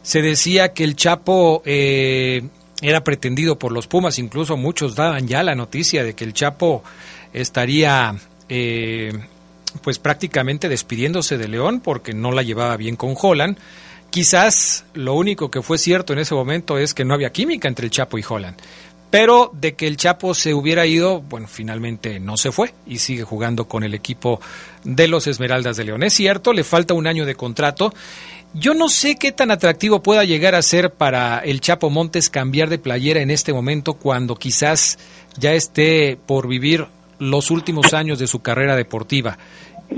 Se decía que el Chapo eh, era pretendido por los Pumas, incluso muchos daban ya la noticia de que el Chapo estaría pues prácticamente despidiéndose de León porque no la llevaba bien con Holland. Quizás lo único que fue cierto en ese momento es que no había química entre el Chapo y Holland. Pero de que el Chapo se hubiera ido, bueno, finalmente no se fue y sigue jugando con el equipo de los Esmeraldas de León. Es cierto, le falta un año de contrato. Yo no sé qué tan atractivo pueda llegar a ser para el Chapo Montes cambiar de playera en este momento cuando quizás ya esté por vivir los últimos años de su carrera deportiva.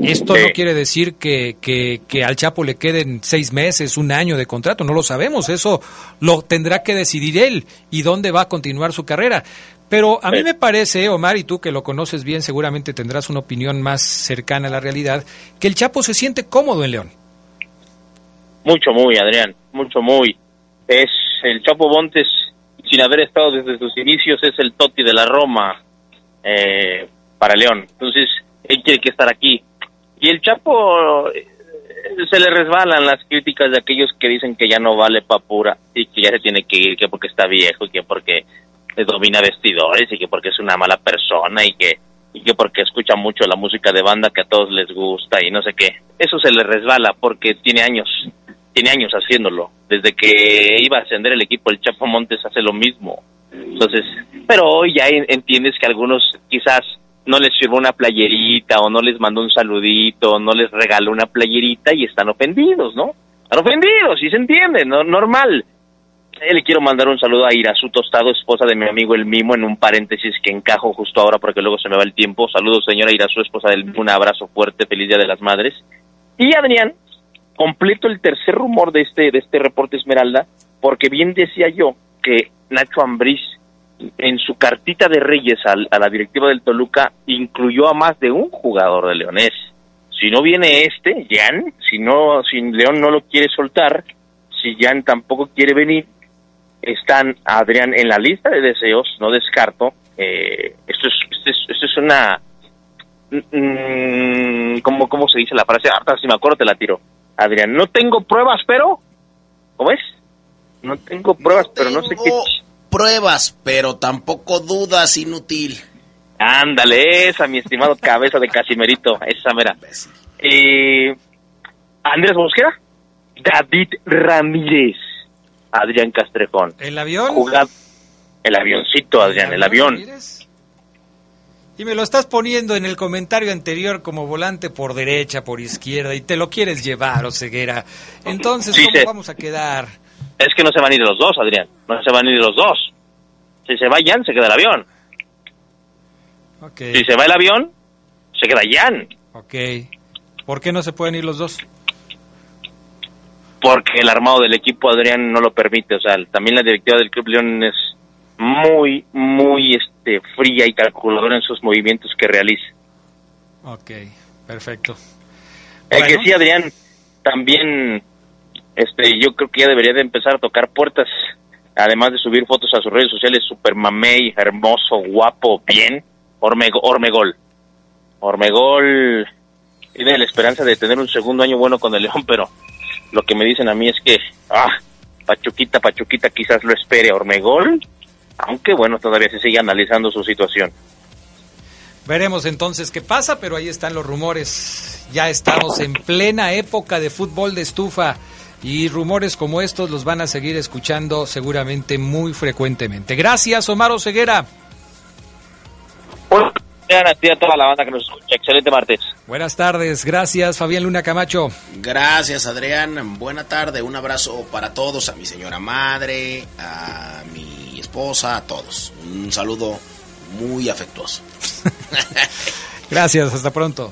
Esto no quiere decir que, que, al Chapo le queden seis meses, un año de contrato, no lo sabemos, eso lo tendrá que decidir él y dónde va a continuar su carrera. Pero a mí me parece, Omar, y tú que lo conoces bien, seguramente tendrás una opinión más cercana a la realidad, que el Chapo se siente cómodo en León. Mucho, muy, Adrián, mucho, muy. Es el Chapo Montes, sin haber estado desde sus inicios, es el Toti de la Roma eh, para León. Entonces, él quiere que estar aquí y el Chapo eh, se le resbalan las críticas de aquellos que dicen que ya no vale papura y que ya se tiene que ir, que porque está viejo y que porque domina vestidores y que porque es una mala persona y que y que porque escucha mucho la música de banda que a todos les gusta y no sé qué. Eso se le resbala porque tiene años, tiene años haciéndolo. Desde que iba a ascender el equipo, el Chapo Montes hace lo mismo. Entonces, pero hoy ya entiendes que algunos quizás no les sirvió una playerita o no les mandó un saludito o no les regaló una playerita y están ofendidos, ¿no? Están ofendidos, y se entiende, ¿no? normal. Eh, le quiero mandar un saludo a Irazú Tostado, esposa de mi amigo El Mimo, en un paréntesis que encajo justo ahora porque luego se me va el tiempo. Saludos, señora Irazú, esposa del Mimo, un abrazo fuerte, feliz Día de las Madres. Y Adrián, completo el tercer rumor de este, de este reporte Esmeralda, porque bien decía yo que Nacho Ambriz en su cartita de Reyes a la directiva del Toluca incluyó a más de un jugador de Leonés. Si no viene este, Jan, si no, si León no lo quiere soltar, si Jan tampoco quiere venir, están Adrián en la lista de deseos, no descarto. Eh, esto, es, esto, es, una... Mm, ¿cómo, ¿Cómo se dice la frase? Ahora si me acuerdo te la tiro. Adrián, no tengo pruebas, pero... ¿Cómo es? No tengo pruebas, pero no sé qué pruebas, pero tampoco dudas inútil. Ándale, esa, mi estimado cabeza de Casimerito, esa mera. Eh, Andrés Mosquera, David Ramírez, Adrián Castrejón. ¿El avión? el avioncito, Adrián, el, avión. Y me lo estás poniendo en el comentario anterior como volante por derecha, por izquierda, y te lo quieres llevar, Oseguera. Entonces, ¿cómo vamos a quedar? Es que no se van a ir los dos, Adrián. No se van a ir los dos. Si se va Jan, se queda el avión. Si se va el avión, se queda Jan. Ok. ¿Por qué no se pueden ir los dos? Porque el armado del equipo, Adrián, no lo permite. O sea, también la directiva del Club León es muy, muy este, fría y calculadora en sus movimientos que realiza. Ok, perfecto. El que sí, Adrián, también este, yo creo que ya debería de empezar a tocar puertas, además de subir fotos a sus redes sociales, super mamey, hermoso, guapo, bien, Ormegol. Ormegol tiene la esperanza de tener un segundo año bueno con el León, pero lo que me dicen a mí es que, ah, Pachuquita, Pachuquita quizás lo espere Ormegol, aunque bueno, todavía se sigue analizando su situación. Veremos entonces qué pasa, pero ahí están los rumores. Ya estamos en plena época de fútbol de estufa. Y rumores como estos los van a seguir escuchando seguramente muy frecuentemente. Gracias, Omar Ceguera. a ti a toda la banda que nos escucha. Excelente martes. Buenas tardes. Gracias, Fabián Luna Camacho. Gracias, Adrián. Buena tarde. Un abrazo para todos, a mi señora madre, a mi esposa, a todos. Un saludo muy afectuoso. Gracias, hasta pronto.